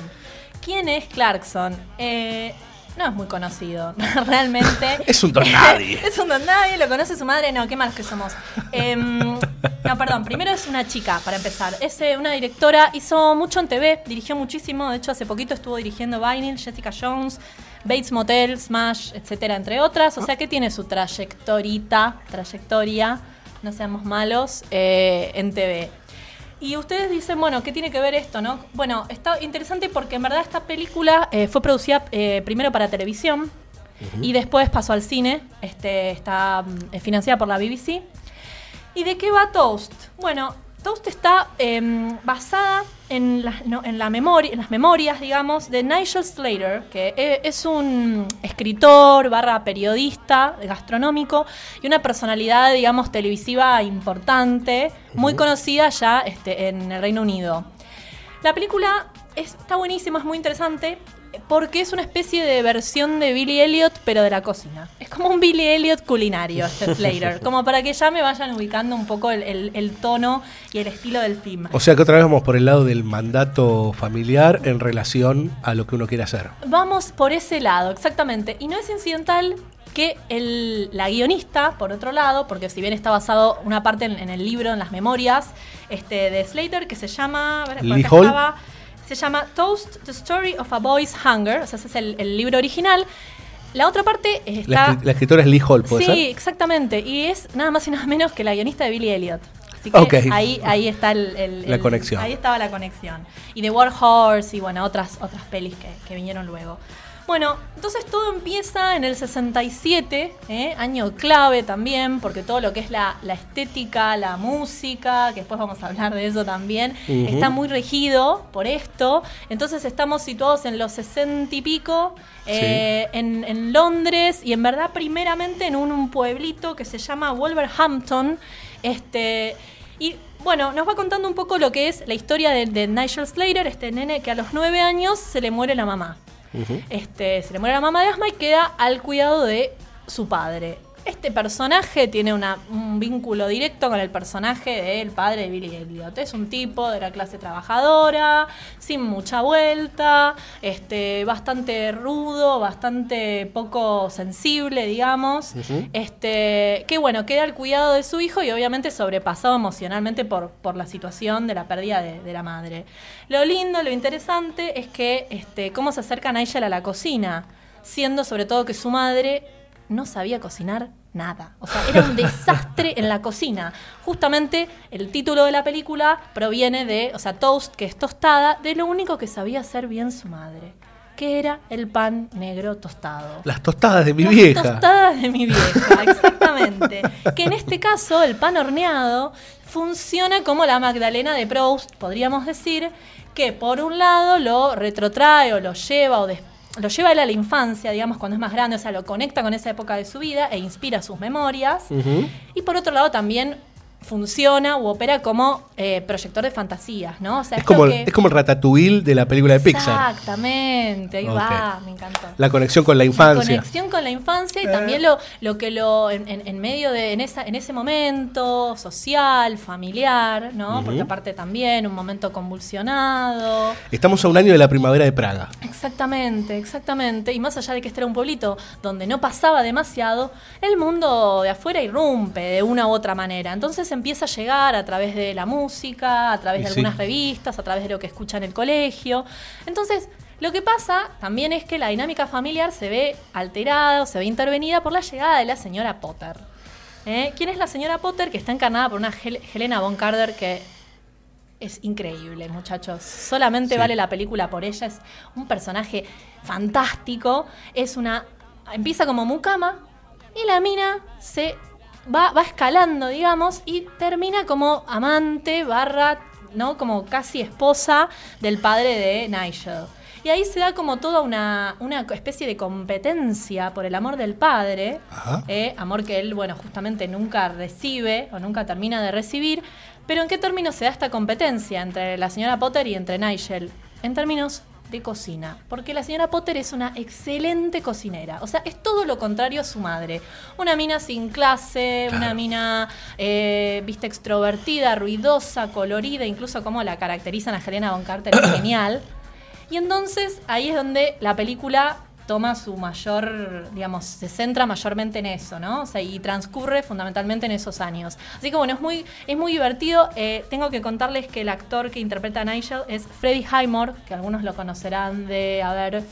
¿Quién es Clarkson? Eh, no es muy conocido, [laughs] realmente. Es un don nadie. [laughs] es un don nadie, lo conoce su madre, no, qué malos que somos. Em, no, perdón, primero es una chica, para empezar. Es eh, una directora, hizo mucho en TV, dirigió muchísimo, de hecho hace poquito estuvo dirigiendo Vinyl, Jessica Jones, Bates Motel, Smash, etcétera, entre otras. O sea que tiene su trayectorita, trayectoria, no seamos malos, eh, en TV. Y ustedes dicen, bueno, ¿qué tiene que ver esto, no? Bueno, está interesante porque en verdad esta película eh, fue producida eh, primero para televisión y después pasó al cine. Este, está mm, financiada por la BBC. ¿Y de qué va Toast? Bueno, Toast está em, basada en, las- no, en la memoria, en las memorias, digamos, de Nigel Slater, que e- es un escritor barra periodista gastronómico y una personalidad, digamos, televisiva importante, muy conocida ya este, en el Reino Unido. La película está buenísima, es muy interesante. Porque es una especie de versión de Billy Elliot, pero de la cocina. Es como un Billy Elliot culinario, este [laughs] Slater. como para que ya me vayan ubicando un poco el, el- el tono y el estilo del film. O sea que otra vez vamos por el lado del mandato familiar en relación a lo que uno quiere hacer. Vamos por ese lado, exactamente. Y no es incidental que el- la guionista, por otro lado, porque si bien está basado una parte en, en el libro, en las memorias este, de Slater, que se llama. a ver, Lee Hall. estaba, se llama Toast, The Story of a Boy's Hunger. O sea, ese es el, el libro original. La otra parte está. la escritora es Lee Hall, ¿puede Sí, ser? exactamente. Y es nada más y nada menos que la guionista de Billy Elliot. Así que ahí, ahí está el, el- La el- conexión. Ahí estaba la conexión. Y The War Horse y bueno, otras, otras pelis que, que vinieron luego. Bueno, entonces todo empieza en el 67, ¿eh? año clave también, porque todo lo que es la, la estética, la música, que después vamos a hablar de eso también, está muy regido por esto. Entonces estamos situados en los 60 y pico, eh, en, en Londres y en verdad primeramente en un, un pueblito que se llama Wolverhampton. Este, Y bueno, nos va contando un poco lo que es la historia de, de Nigel Slater, este nene que a los nueve años se le muere la mamá. Este, se le muere la mamá de asma y queda al cuidado de su padre. Este personaje tiene una- un vínculo directo con el personaje del padre de Billy Elliot. Es un tipo de la clase trabajadora, sin mucha vuelta, este, bastante rudo, bastante poco sensible, digamos. Este, que bueno, queda al cuidado de su hijo y obviamente sobrepasado emocionalmente por, por la situación de la pérdida de, de la madre. Lo lindo, lo interesante es que este, cómo se acerca Nigel a la cocina, siendo sobre todo que su madre no sabía cocinar nada. O sea, era un desastre en la cocina. Justamente el título de la película proviene de, o sea, toast, que es tostada, de lo único que sabía hacer bien su madre, que era el pan negro tostado. Las tostadas de mi Las vieja. tostadas de mi vieja, exactamente. que en este caso, el pan horneado funciona como la Magdalena de Proust, podríamos decir, que por un lado lo retrotrae o lo lleva o des- lo lleva él a la infancia, digamos, cuando es más grande, o sea, lo conecta con esa época de su vida e inspira sus memorias. Y por otro lado también funciona u opera como eh, proyector de fantasías, ¿no? O sea, Es como, el- que- es como el ratatouille de la película de Pixar. Exactamente, ahí va, me encantó. La conexión con la La infancia. conexión con la infancia y también lo, lo que lo en, medio de en esa en ese momento social, familiar, ¿no? Ujú. Porque aparte también un momento convulsionado. Estamos a un año de la primavera de Praga. Exactamente, exactamente. Y más allá de que este era un pueblito donde no pasaba demasiado, el mundo de afuera irrumpe de una u otra manera. Entonces empieza a llegar a través de la música, a través de sí. algunas revistas, a través de lo que escucha en el colegio. Entonces, lo que pasa también es que la dinámica familiar se ve alterada o se ve intervenida por la llegada de la señora Potter. ¿Eh? ¿Quién es la señora Potter? Que está encarnada por una Hel- Helena Von Carter que es increíble, muchachos. Solamente Sí. vale la película por ella. Es un personaje fantástico. Es una. Empieza como mucama y la mina se va, va escalando, digamos, y termina como amante barra, ¿no? Como casi esposa del padre de Nigel. Y ahí se da como toda una, una especie de competencia por el amor del padre, eh, amor que él, bueno, justamente nunca recibe o nunca termina de recibir. Pero ¿en qué términos se da esta competencia entre la señora Potter y entre Nigel? En términos de cocina, porque la señora Potter es una excelente cocinera, o sea, es todo lo contrario a su madre. Una mina sin clase, una mina, eh, viste, extrovertida, ruidosa, colorida, incluso como la caracterizan a Helena Von Carter, es [coughs] genial. Y entonces ahí es donde la película toma su mayor, digamos, se centra mayormente en eso, ¿no? O sea, y transcurre fundamentalmente en esos años. Así que bueno, es muy, es muy divertido. Eh, tengo que contarles que el actor que interpreta a Nigel es Freddie Highmore, que algunos lo conocerán de, a ver,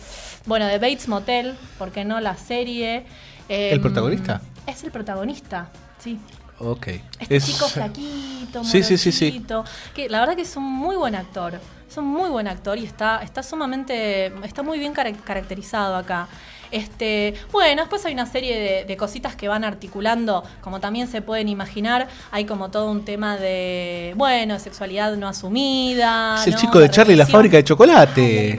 bueno, de Bates Motel, ¿por qué no? La serie. ¿El Em, protagonista? Es el protagonista, sí. Ok. Este Es- chico flaquito, Sí, sí, sí, sí. que la verdad que es un muy buen actor. Es un muy buen actor y está, está sumamente, está muy bien cara- caracterizado acá. Este, bueno, después hay una serie de, de cositas que van articulando, como también se pueden imaginar, hay como todo un tema de, bueno, sexualidad no asumida. Es el ¿no? chico de Charlie y la fábrica de chocolate.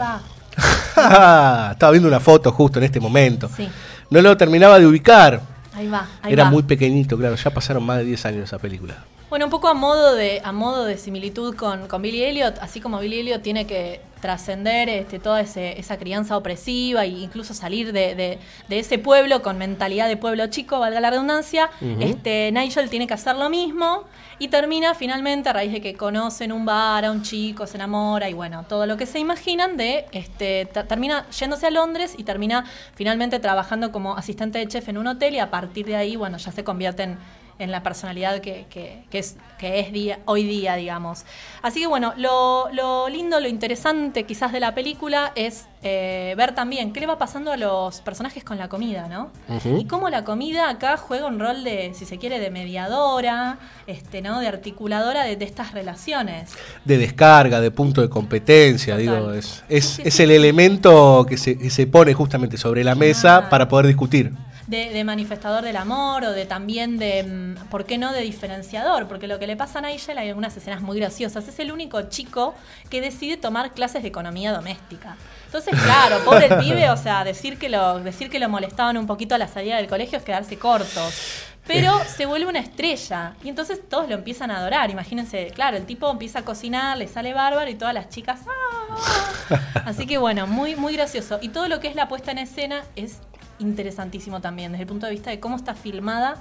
[laughs] Estaba viendo una foto justo en este momento. Sí. No lo terminaba de ubicar. Ahí va, ahí Era va. muy pequeñito, claro. Ya pasaron más de 10 años esa película. Bueno, un poco a modo de, a modo de similitud con, con Billy Elliot, así como Billy Elliot tiene que trascender este, toda ese- esa crianza opresiva e incluso salir de, de- de ese pueblo con mentalidad de pueblo chico, valga la redundancia, este, Nigel tiene que hacer lo mismo y termina finalmente a raíz de que conocen un bar, a un chico, se enamora y bueno, todo lo que se imaginan de, este, termina yéndose a Londres y termina finalmente trabajando como asistente de chef en un hotel y a partir de ahí, bueno, ya se convierten en la personalidad que, que- que es, que es día, hoy día, digamos. Así que bueno, lo, lo lindo, lo interesante quizás de la película es eh, ver también qué le va pasando a los personajes con la comida, ¿no? Y cómo la comida acá juega un rol de, si se quiere, de mediadora, este, ¿no? De articuladora de, de estas relaciones. De descarga, de punto de competencia, Total. digo. Es, es, es el elemento que se, que se pone justamente sobre la mesa para poder discutir. De, de manifestador del amor o de también de, mm, ¿por qué no?, de diferenciador, porque lo que le pasa a Nigel hay algunas escenas muy graciosas, es el único chico que decide tomar clases de economía doméstica. Entonces, [laughs] claro, pobre el pibe, o sea, decir que lo, decir que lo molestaban un poquito a la salida del colegio es quedarse cortos. pero se vuelve una estrella. Y entonces todos lo empiezan a adorar. Imagínense, claro, el tipo empieza a cocinar, le sale bárbaro y todas las chicas. ¡ah! [laughs] Así que bueno, muy, muy gracioso. Y todo lo que es la puesta en escena es interesantísimo también, desde el punto de vista de cómo está filmada.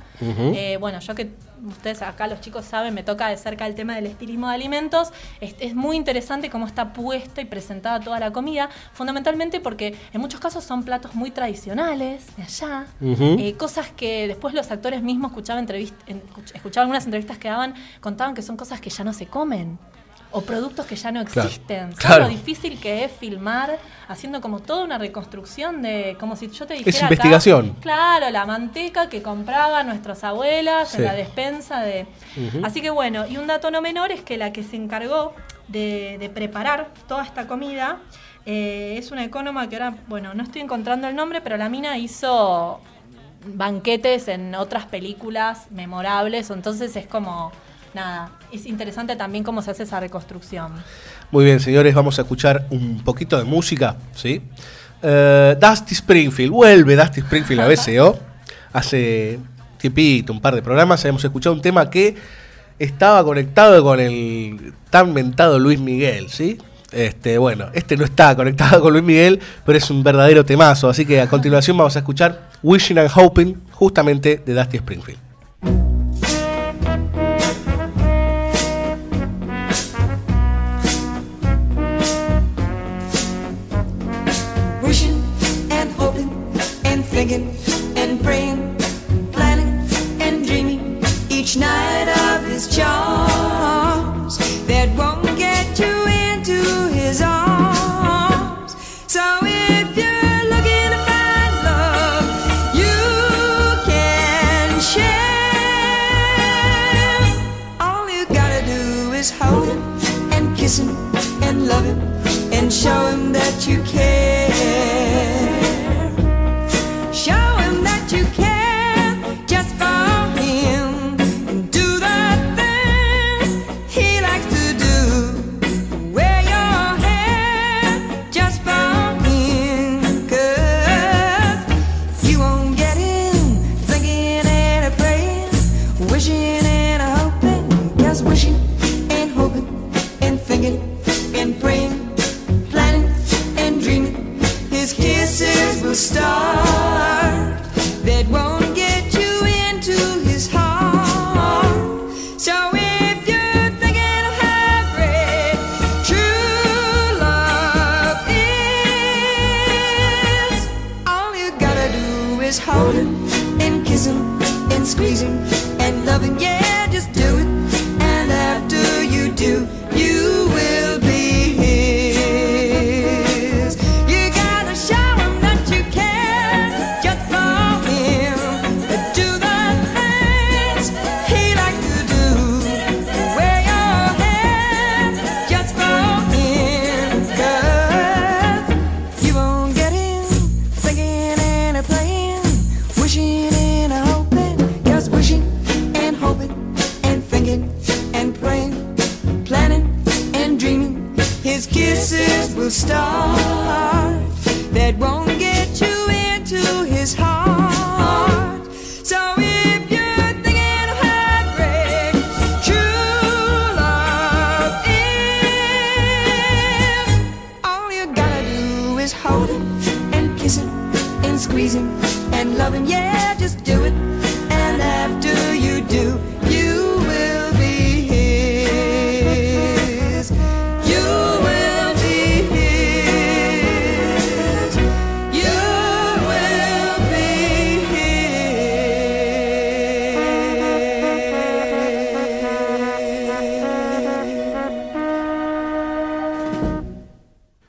Eh, bueno, yo que ustedes acá los chicos saben, me toca de cerca el tema del estilismo de alimentos. Es, es muy interesante cómo está puesta y presentada toda la comida, fundamentalmente porque en muchos casos son platos muy tradicionales de allá, eh, cosas que después los actores mismos escuchaban entrevist- en- escuch- escuchaba algunas entrevistas que daban, contaban que son cosas que ya no se comen. O productos que ya no existen. ¿Sabes claro. lo difícil que es filmar haciendo como toda una reconstrucción de. como si yo te dijera. Es acá, investigación. claro, la manteca que compraban nuestras abuelas Sí. en la despensa de. Así que bueno, y un dato no menor es que la que se encargó de, de preparar toda esta comida eh, es una ecónoma que ahora, bueno, no estoy encontrando el nombre, pero la mina hizo banquetes en otras películas memorables, entonces es como, nada, es interesante también cómo se hace esa reconstrucción. Muy bien, señores, vamos a escuchar un poquito de música, ¿sí? Eh, Dusty Springfield, vuelve Dusty Springfield a BCO. [laughs] Hace tiempito, un par de programas, habíamos escuchado un tema que estaba conectado con el tan mentado Luis Miguel, ¿sí? Este, bueno, este no está conectado con Luis Miguel, pero es un verdadero temazo, así que a continuación vamos a escuchar Wishing and Hoping, justamente de Dusty Springfield.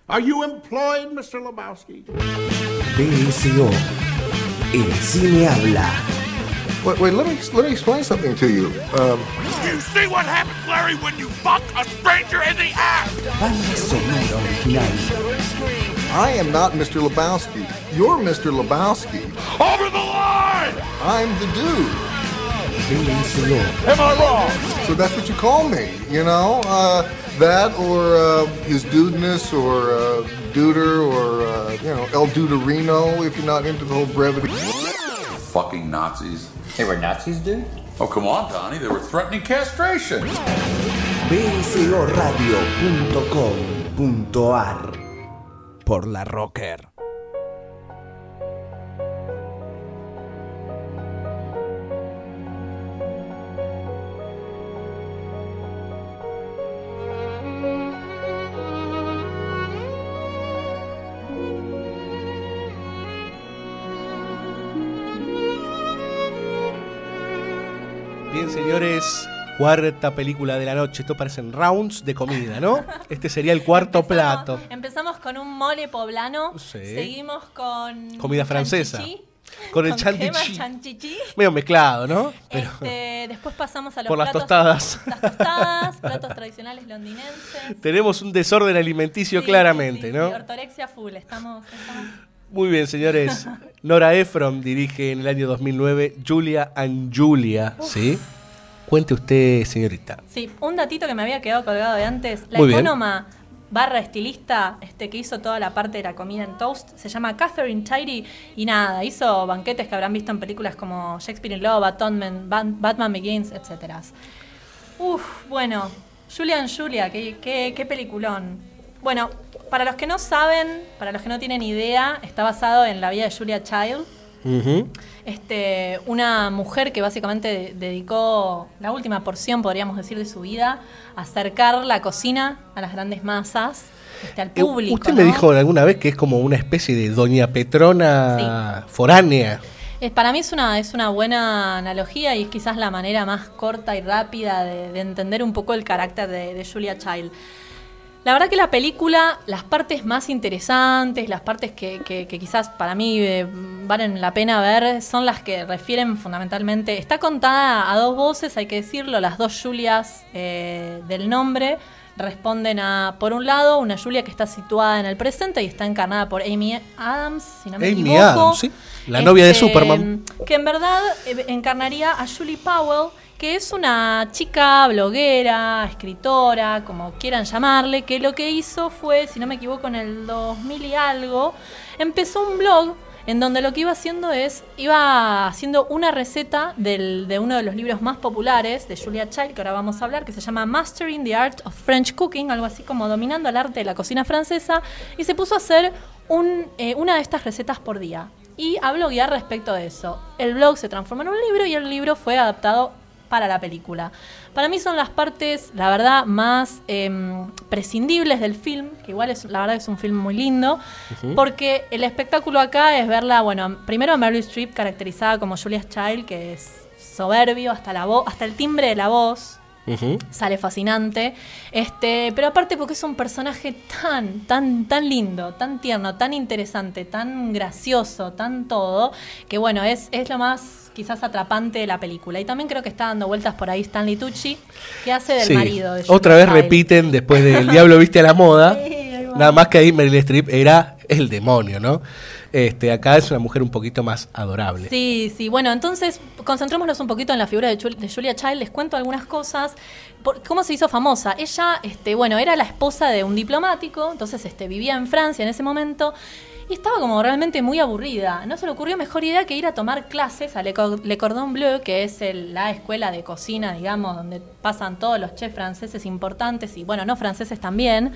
Are you employed, Mr. Lebowski? BSO. El cine habla. Wait, wait, let me let me explain something to you. Um, You see what happens, Larry, when you fuck a stranger in the ass? Banda sonora original. I am not Mr. Lebowski. You're Mr. Lebowski. Over the line! I'm the dude. BSO. Am I wrong? So that's what you call me, you know? Uh, that or uh, his dudeness or uh, duder or, uh, you know, El Duderino if you're not into the whole brevity. fucking Nazis. They were Nazis, dude? Oh, come on, Donnie. They were threatening castration. bsoradio.com.ar Por la Rocker. Cuarta película de la noche. Esto parecen rounds de comida, ¿no? [laughs] Este sería el cuarto plato. Empezamos con un mole poblano. Sí. Seguimos con. Comida francesa. chanchichi, Con el crema chanchichi. chanchichi. Medio mezclado, ¿no? Pero Este, después pasamos a los por las platos- tostadas. Las tostadas, [laughs] platos tradicionales londinenses. Tenemos un desorden alimenticio claramente, Sí, ¿no? ortorexia full. Estamos, estamos Muy bien, señores. [laughs] Nora Ephron dirige en el año 2009 Julia and Julia, ¿sí? Cuente usted, señorita. Sí, un datito que me había quedado colgado de antes. La Muy bien. barra estilista este, que hizo toda la parte de la comida en toast se llama Catherine Tidy y nada, hizo banquetes que habrán visto en películas como Shakespeare in Love, Atonement, Batman Begins, etc. Uf, bueno, Julian Julia, qué, qué, qué peliculón. Bueno, para los que no saben, para los que no tienen idea, está basado en la vida de Julia Child. Este, una mujer que básicamente dedicó la última porción, podríamos decir, de su vida a acercar la cocina a las grandes masas, este, al Eh, público. usted ¿no? me dijo alguna vez que es como una especie de doña Petrona foránea. Eh, para mí es una, es una buena analogía y es quizás la manera más corta y rápida de, de entender un poco el carácter de, de Julia Child. La verdad que la película, las partes más interesantes, las partes que, que- que quizás para mí eh, valen la pena ver, son las que refieren fundamentalmente. Está contada a dos voces, hay que decirlo, las dos Julias eh, del nombre responden a, por un lado, una Julia que está situada en el presente y está encarnada por Amy Adams, si no me Amy equivoco. Adams, sí. La novia de Este, Superman. Que en verdad eh, encarnaría a Julie Powell, que es una chica bloguera, escritora, como quieran llamarle, que lo que hizo fue, si no me equivoco, en el 2000 y algo, empezó un blog en donde lo que iba haciendo es, iba haciendo una receta del- de uno de los libros más populares de Julia Child, que ahora vamos a hablar, que se llama Mastering the Art of French Cooking, algo así como dominando el arte de la cocina francesa, y se puso a hacer un, eh, una de estas recetas por día. Y a bloguear respecto de eso. El blog se transformó en un libro y el libro fue adaptado para la película. Para mí son las partes, la verdad, más em, prescindibles del film, que igual es, la verdad es un film muy lindo, porque el espectáculo acá es verla, bueno, primero a Meryl Streep caracterizada como Julia Child, que es soberbio hasta la voz, hasta el timbre de la voz, sale fascinante. Este, pero aparte porque es un personaje tan, tan, tan lindo, tan tierno, tan interesante, tan gracioso, tan todo, que bueno, es, es lo más quizás atrapante de la película. Y también creo que está dando vueltas por ahí Stanley Tucci, que hace del Sí. marido de Otra vez repiten después de El Diablo Viste a la Moda. [laughs] Nada más que ahí Meryl Streep era el demonio, ¿no? Este, acá es una mujer un poquito más adorable. Sí, sí. Bueno, entonces concentrémonos un poquito en la figura de Julia Child. Les cuento algunas cosas. Por- ¿Cómo se hizo famosa? Ella, este, bueno, era la esposa de un diplomático, entonces este, vivía en Francia en ese momento. Y estaba como realmente muy aburrida. No se le ocurrió mejor idea que ir a tomar clases a Le, Co- Le Cordon Bleu, que es el- la escuela de cocina, digamos, donde pasan todos los chefs franceses importantes y, bueno, no franceses también.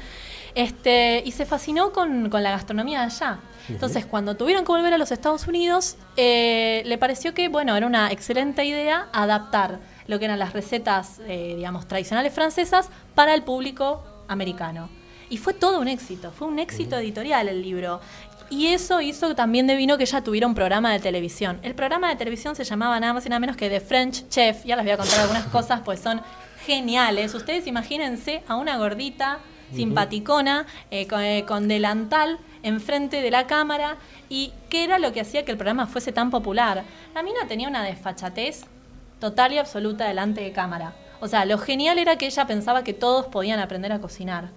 Este, y se fascinó con, con la gastronomía de allá. Entonces, cuando tuvieron que volver a los Estados Unidos, eh, le pareció que, bueno, era una excelente idea adaptar lo que eran las recetas, eh, digamos, tradicionales francesas para el público americano. Y fue todo un éxito, fue un éxito editorial el libro. Y eso hizo también de vino que ella tuviera un programa de televisión. El programa de televisión se llamaba nada más y nada menos que The French Chef. Ya les voy a contar algunas [laughs] cosas, pues son geniales. Ustedes imagínense a una gordita simpaticona, eh, con, eh, con delantal enfrente de la cámara. ¿Y qué era lo que hacía que el programa fuese tan popular? La mina tenía una desfachatez total y absoluta delante de cámara. O sea, lo genial era que ella pensaba que todos podían aprender a cocinar.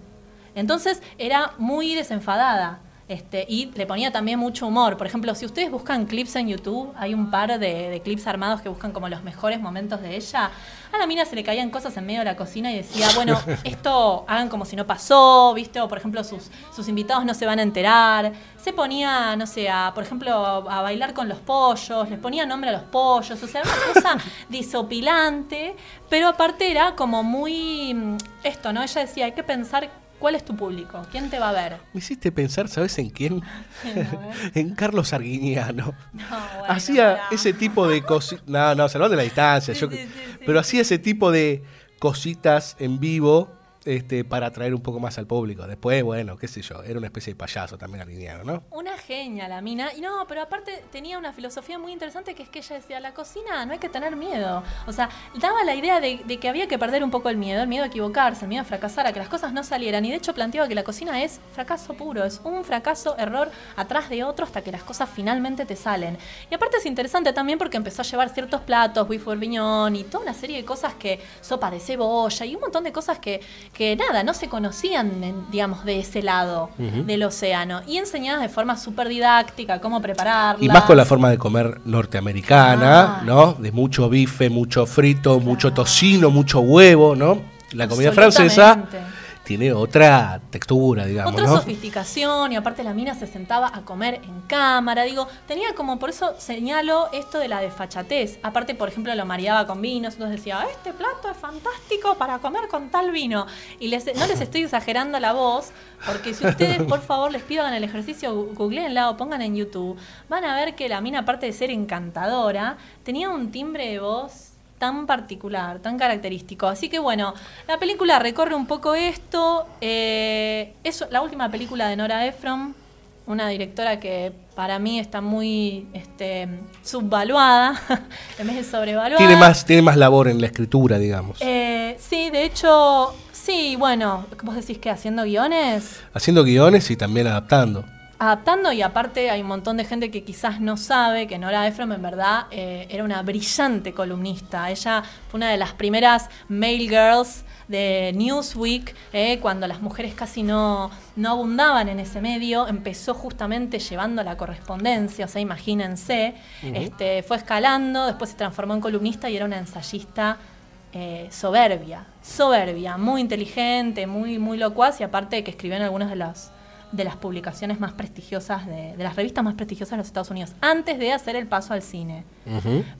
Entonces era muy desenfadada. Este, y le ponía también mucho humor. Por ejemplo, si ustedes buscan clips en YouTube, hay un par de, de clips armados que buscan como los mejores momentos de ella. A la mina se le caían cosas en medio de la cocina y decía, bueno, [laughs] esto hagan como si no pasó, ¿viste? O por ejemplo, sus, sus invitados no se van a enterar. Se ponía, no sé, a, por ejemplo, a bailar con los pollos, les ponía nombre a los pollos, o sea, una cosa [laughs] disopilante, pero aparte era como muy mm, esto, ¿no? Ella decía, hay que pensar cuál es tu público, quién te va a ver. Me hiciste pensar, ¿sabes en quién? [laughs] [laughs] en Carlos Arguiñano. [laughs] bueno, hacía ese tipo de cositas. No, no, salvando la distancia. yo que- Pero hacía ese tipo de cositas en vivo este, para atraer un poco más al público. Después, bueno, qué sé yo, era una especie de payaso también Arguiñano, ¿no? Una genia la mina. Y no, pero aparte tenía una filosofía muy interesante que es que ella decía, la cocina no hay que tener miedo. O sea, daba la idea de, de que había que perder un poco el miedo, el miedo a equivocarse, el miedo a fracasar, a que las cosas no salieran. Y de hecho planteaba que la cocina es fracaso puro, es un fracaso, error atrás de otro hasta que las cosas finalmente te salen. Y aparte es interesante también porque empezó a llevar ciertos platos, bife bourguignon y toda una serie de cosas que, sopa de cebolla y un montón de cosas que, que nada, no se conocían, digamos, de ese lado del océano. Y enseñadas de forma súper didáctica, cómo prepararlas. Y más con la forma de comer norteamericana, Ah. ¿no? De mucho bife, mucho frito, mucho tocino, mucho huevo, ¿no? La comida francesa. Tiene otra textura, digamos, Otra ¿no? sofisticación y aparte la mina se sentaba a comer en cámara, digo, tenía como, por eso señalo esto de la desfachatez. Aparte, por ejemplo, lo mareaba con vinos, entonces decía, este plato es fantástico para comer con tal vino. Y les- no les estoy exagerando la voz, porque si ustedes, por favor, les pido hagan el ejercicio, googleenla o pongan en YouTube, van a ver que la mina, aparte de ser encantadora, tenía un timbre de voz tan particular, tan característico. Así que bueno, la película recorre un poco esto. eh, es la última película de Nora Ephron, una directora que para mí está muy este, subvaluada, [laughs] en vez de sobrevaluada. Tiene más, tiene más labor en la escritura, digamos. Eh, sí, de hecho, sí, bueno, vos decís que haciendo guiones. Haciendo guiones y también adaptando. Adaptando y aparte hay un montón de gente que quizás no sabe que Nora Ephron en verdad eh, era una brillante columnista. Ella fue una de las primeras male girls de Newsweek, eh, cuando las mujeres casi no, no abundaban en ese medio, empezó justamente llevando la correspondencia, o sea, imagínense, este, fue escalando, después se transformó en columnista y era una ensayista eh, soberbia, soberbia, muy inteligente, muy, muy locuaz y aparte que escribió en algunas de las, de las publicaciones más prestigiosas, de, de las revistas más prestigiosas de los Estados Unidos, antes de hacer el paso al cine.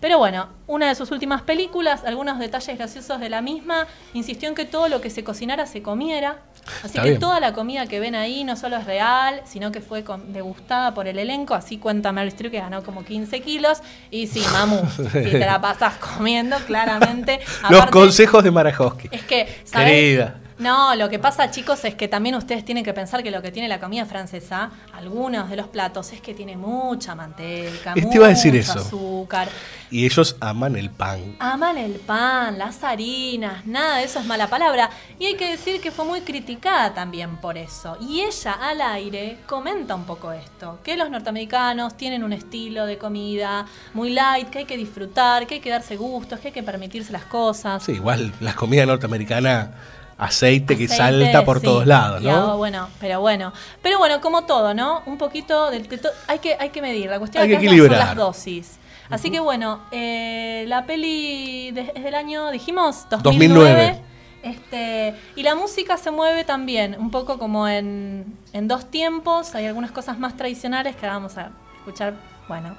Pero bueno, una de sus últimas películas, algunos detalles graciosos de la misma, insistió en que todo lo que se cocinara se comiera. Así Está que bien. toda la comida que ven ahí no solo es real, sino que fue degustada por el elenco. Así cuenta Meryl Streep que ganó como 15 kilos. Y sí, mamu, [laughs] si te la pasas comiendo, claramente. Los consejos de Marajowski. Es que, ¿sabes? Querida. No, lo que pasa, chicos, es que también ustedes tienen que pensar que lo que tiene la comida francesa, algunos de los platos, es que tiene mucha manteca, Es- te iba a decir mucho eso. azúcar. Y ellos aman el pan. Aman el pan, las harinas, nada de eso es mala palabra. Y hay que decir que fue muy criticada también por eso. Y ella al aire comenta un poco esto, que los norteamericanos tienen un estilo de comida muy light, que hay que disfrutar, que hay que darse gustos, que hay que permitirse las cosas. Sí, igual la comida norteamericana, aceite, que salta por sí, todos lados, y agua, ¿no? bueno, pero bueno. Pero bueno, como todo, ¿no? Un poquito de, de to- hay que hay que medir. La cuestión Hay que acá la- equilibrar. son las dosis. Así que bueno, eh, la peli de- es del año, dijimos, 2009. 2009. Este, y la música se mueve también, un poco como en, en dos tiempos. Hay algunas cosas más tradicionales que vamos a escuchar, bueno,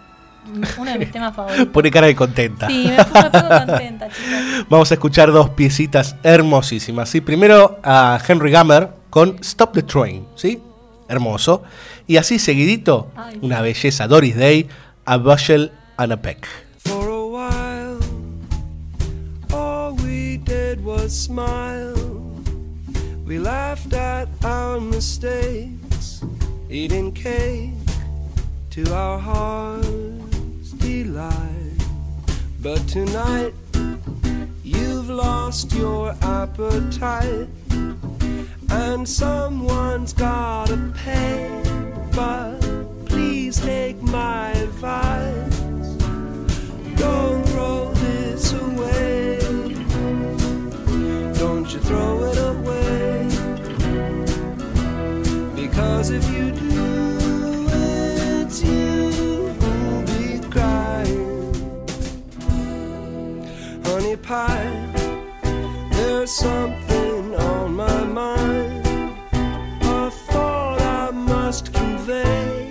uno de mis temas favoritos. [laughs] Pone cara de contenta. Sí, me, me pongo [laughs] contenta, chicos. Vamos a escuchar dos piecitas hermosísimas. ¿sí? Primero a Henry Gummer con Stop the Train, ¿sí? Hermoso. Y así seguidito, Ay. una belleza, Doris Day, A Bushel and a Peck. For a while, all we did was smile. We laughed at our mistakes, eating cake to our heart's But tonight, you've lost your appetite, and someone's gotta pay. But please take my advice. Don't throw this away. Don't you throw it away. Because if you do, And honey pie. There's something on my mind. A thought I must convey.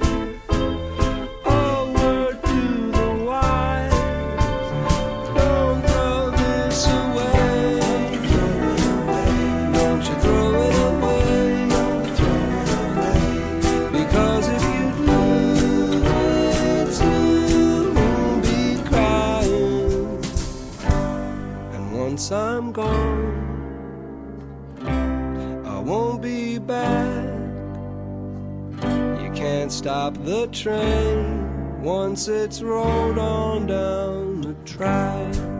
can't stop the train once it's rolled on down the track.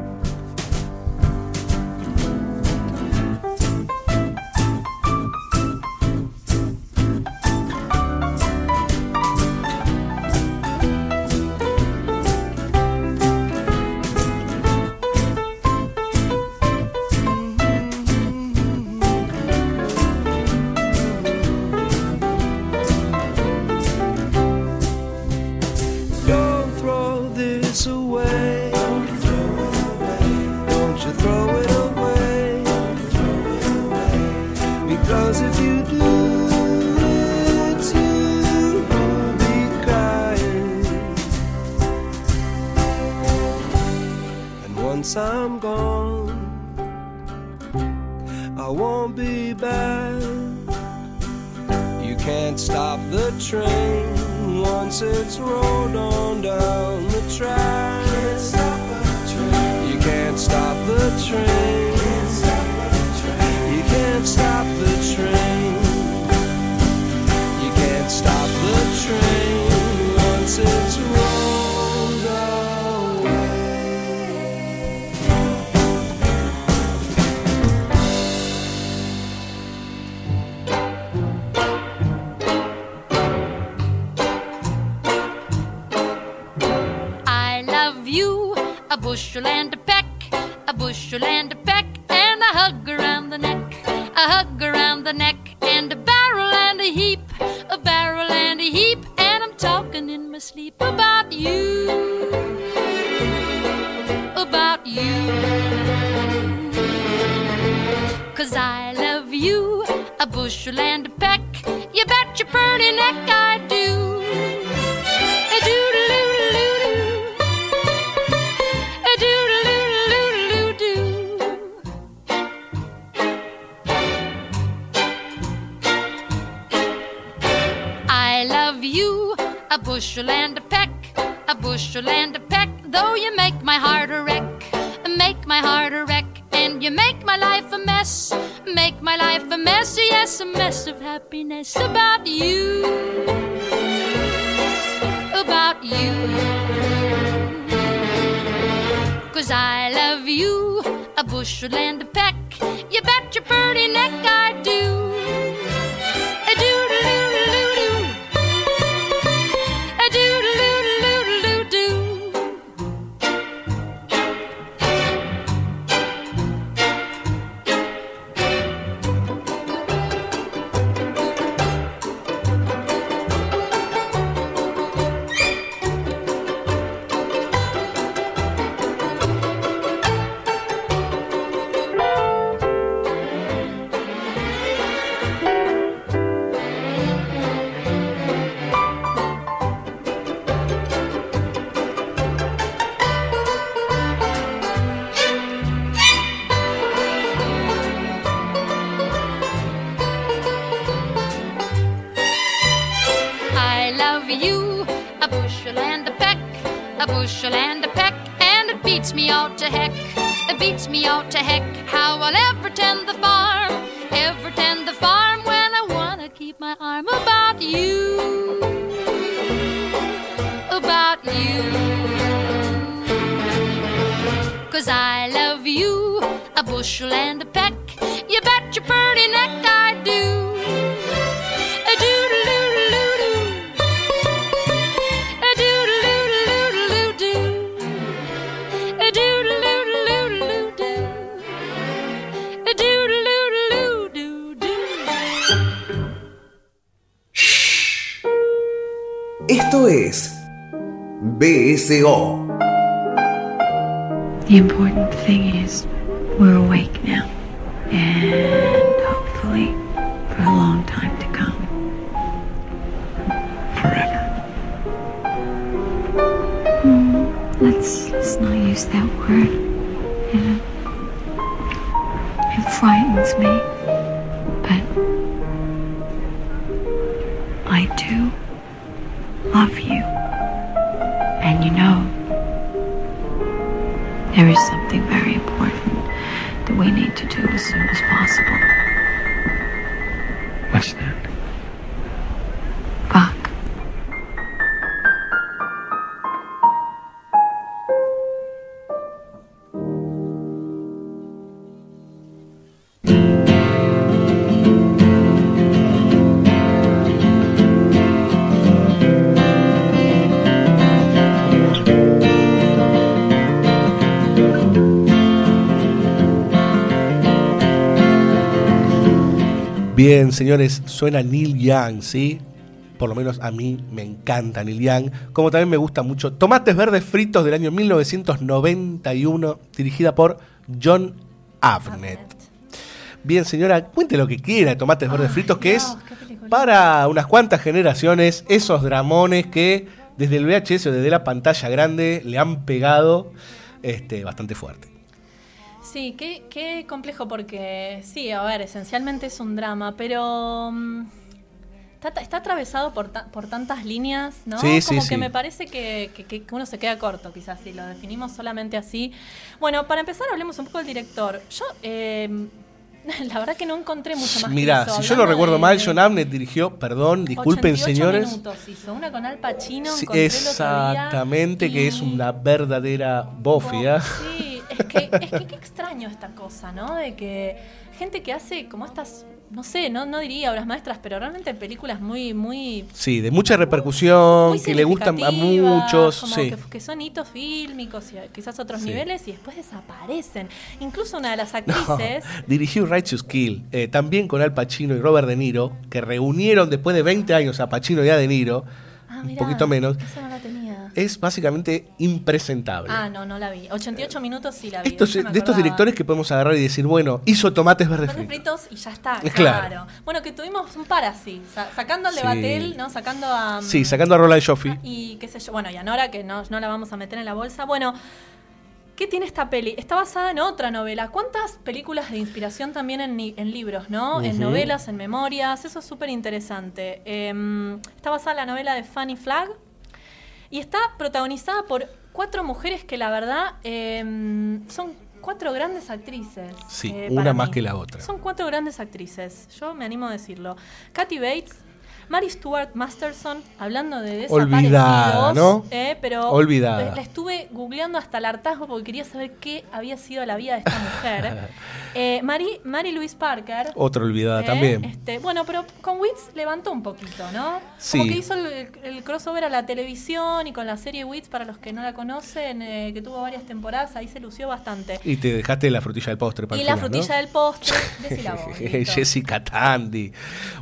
your land should land pretend the Bien, señores, suena Neil Young, ¿sí? Por lo menos a mí me encanta Neil Young. Como también me gusta mucho Tomates Verdes Fritos del año 1991, dirigida por John Avnet. Bien, señora, cuente lo que quiera de Tomates Verdes Fritos, que es para unas cuantas generaciones esos dramones que desde el VHS o desde la pantalla grande le han pegado este, bastante fuerte. Sí, qué, qué complejo porque sí, a ver, esencialmente es un drama, pero mm, está, está atravesado por, ta- por tantas líneas, ¿no? Sí, Como sí. que me parece que, que- que uno se queda corto, quizás, si lo definimos solamente así. Bueno, para empezar, hablemos un poco del director. Yo, eh, [laughs] la verdad que no encontré mucho más. eso, si yo no hablando recuerdo de- mal, John Avnet dirigió, perdón, disculpen 88 señores. minutos hizo, una con Al Pacino, Sí, exactamente, que es una verdadera bofia. Sí, es que, es que qué extraño esta cosa, ¿no? De que gente que hace como estas, no sé, no, no diría obras maestras, pero realmente películas muy, muy Sí, de mucha repercusión, muy que le gustan a muchos. como Sí. que, que son hitos fílmicos y quizás otros Sí. niveles y después desaparecen. Incluso una de las [laughs] No, actrices, dirigió Righteous Kill, eh, también con Al Pacino y Robert De Niro, que reunieron después de 20 años a Pacino y a De Niro, ah, un poquito menos. no. Es básicamente impresentable. Ah, no, no la vi. 88 minutos sí la vi. Estos, de estos directores que podemos agarrar y decir, bueno, hizo tomates verdes fritos. fritos y ya está, [laughs] Claro. claro. Bueno, que tuvimos un par así, sa- sacando al de Sí. Batel, ¿no? Sacando a... mm, Sí, sacando a Roland Joffrey. Y qué sé yo, bueno, y a Nora, que no, no la vamos a meter en la bolsa. Bueno, ¿qué tiene esta peli? Está basada en otra novela. ¿Cuántas películas de inspiración también en, en libros, no? En novelas, en memorias, eso es súper interesante. Em, está basada en la novela de Fanny Flagg y está protagonizada por cuatro mujeres que la verdad em, son cuatro grandes actrices. Sí, eh, una más mí. que la otra. Son cuatro grandes actrices, yo me animo a decirlo. Kathy Bates, Mary Stuart Masterson, hablando de desaparecidos, Olvidada, ¿no? eh, pero Olvidada. la estuve googleando hasta el hartazgo porque quería saber qué había sido la vida de esta mujer. [laughs] Eh, Mary, Mary Louise Parker. Otra olvidada eh, también. este, bueno, pero con Wits levantó un poquito, ¿no? Sí. Como que hizo el, el crossover a la televisión y con la serie Wits, para los que no la conocen, eh, que tuvo varias temporadas, ahí se lució bastante. Y te dejaste la frutilla del postre para Y la frutilla del postre, [laughs] vos. [laughs] Jessica Tandy,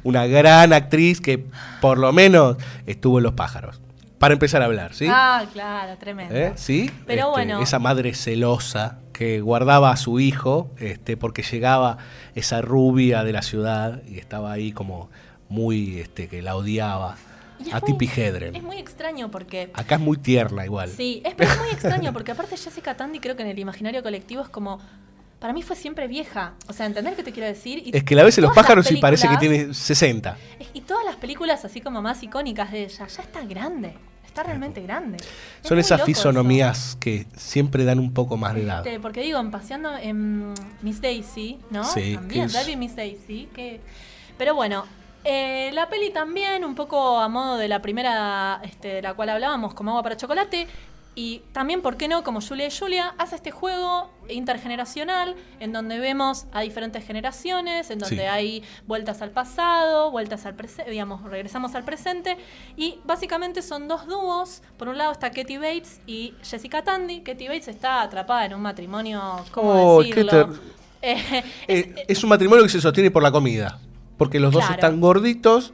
una gran actriz que por lo menos estuvo en Los Pájaros. Para empezar a hablar, ¿sí? Ah, claro, tremendo. ¿Eh? ¿Sí? Pero Este, bueno. Esa madre celosa que guardaba a su hijo este, porque llegaba esa rubia de la ciudad y estaba ahí como muy, este, que la odiaba. Y A Tippi Hedren. Es muy extraño porque Acá es muy tierna igual. Sí, es, pero es muy extraño porque aparte Jessica Tandy creo que en el imaginario colectivo es como... Para mí fue siempre vieja. O sea, ¿entender qué te quiero decir? Y Es que la ves en Los Pájaros y parece que tiene 60. Y todas las películas así como más icónicas de ella, ya está grande. Está realmente grande. Es Son esas eso. fisonomías que siempre dan un poco más de edad. Este, porque digo, en paseando en Miss Daisy, ¿no? Sí, también, Debbie Miss Daisy. Que... Pero bueno, eh, la peli también, un poco a modo de la primera este, de la cual hablábamos, como agua para chocolate. Y también, ¿por qué no? Como Julia y Julia, hace este juego intergeneracional en donde vemos a diferentes generaciones, en donde Sí. hay vueltas al pasado, vueltas al presente, digamos, regresamos al presente. Y básicamente son dos dúos. Por un lado está Katie Bates y Jessica Tandy. Katie Bates está atrapada en un matrimonio, ¿cómo Oh, decirlo? Eh, [laughs] Eh, es un matrimonio que se sostiene por la comida. Porque los dos están gorditos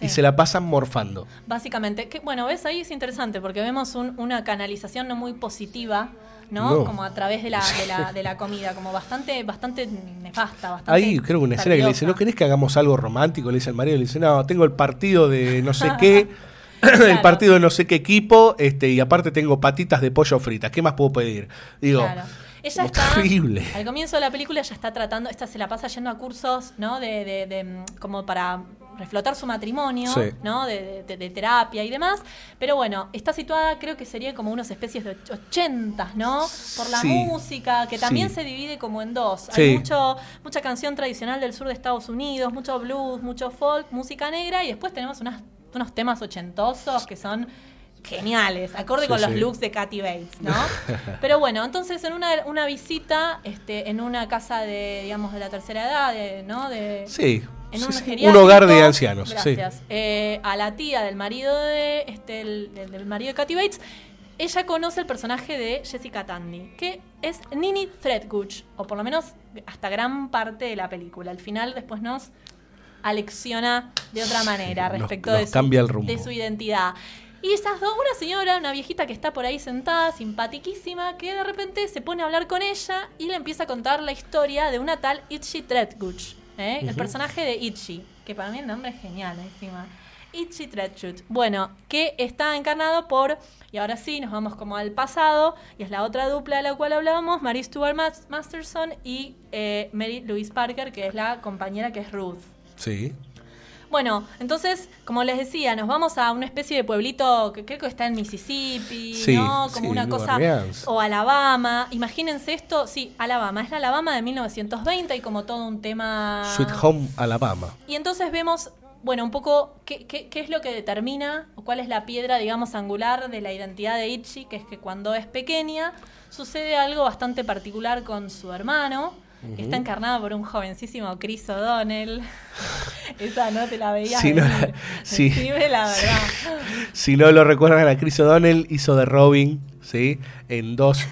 y se la pasan morfando. Básicamente, que, bueno, ves ahí es interesante porque vemos un- una canalización no muy positiva, ¿no? No. Como a través de la, de la, de la comida, como bastante, bastante nefasta, bastante. Ahí creo que una escena que le dice, ¿no querés que hagamos algo romántico? Le dice al marido, le dice, no, tengo el partido de no sé qué, [laughs] el partido de no sé qué equipo, este, y aparte tengo patitas de pollo fritas, ¿qué más puedo pedir? Digo, Claro. Ella está, terrible. al comienzo de la película ya está tratando, esta se la pasa yendo a cursos, ¿no? De, de- de, como para reflotar su matrimonio, Sí. ¿no? De, de- de terapia y demás. Pero bueno, está situada, creo que sería como unas especies de och- ochentas, ¿no? Por la Sí. música, que también Sí. se divide como en dos. Hay mucho, mucha canción tradicional del sur de Estados Unidos, mucho blues, mucho folk, música negra, y después tenemos unas- unos temas ochentosos que son geniales, acorde Sí, con los looks de Katy Bates, ¿no? [laughs] Pero bueno, entonces en una, una visita, este, en una casa de, digamos, de la tercera edad, de, ¿no? De, Sí, en sí, un, sí. hogar de ancianos, sí. Gracias. Eh, a la tía del marido de, este, el- del, del marido de Katy Bates, ella conoce el personaje de Jessica Tandy, que es Nini Threadgood, o por lo menos hasta gran parte de la película. Al final después nos alecciona de otra manera respecto nos de, su, cambia el rumbo. de su identidad. Y esas dos, una señora, una viejita que está por ahí sentada, simpatiquísima, que de repente se pone a hablar con ella y le empieza a contar la historia de una tal Itchy Threadgood, ¿eh? el personaje de Itchy, que para mí el nombre es genial encima. Itchy Threadgood. Bueno, que está encarnado por, y ahora sí, nos vamos como al pasado, y es la otra dupla de la cual hablábamos, Mary Stuart Mas- Masterson y eh, Mary Louise Parker, que es la compañera que es Ruth. Sí. Bueno, entonces, como les decía, nos vamos a una especie de pueblito que creo que está en Mississippi, Sí, ¿no? Como sí, una cosa. Orleans. O Alabama. Imagínense esto, sí, Alabama. Es la Alabama de 1920 y como todo un tema. Sweet Home Alabama. Y entonces vemos, bueno, un poco qué, qué- qué es lo que determina o cuál es la piedra, digamos, angular de la identidad de Itchy, que es que cuando es pequeña sucede algo bastante particular con su hermano. Está Ujú. encarnado por un jovencísimo Chris O'Donnell. [laughs] Esa no te la veías Si no- la [laughs] verdad. [laughs] Si no lo recuerdan, a Chris O'Donnell hizo de Robin, ¿sí? En dos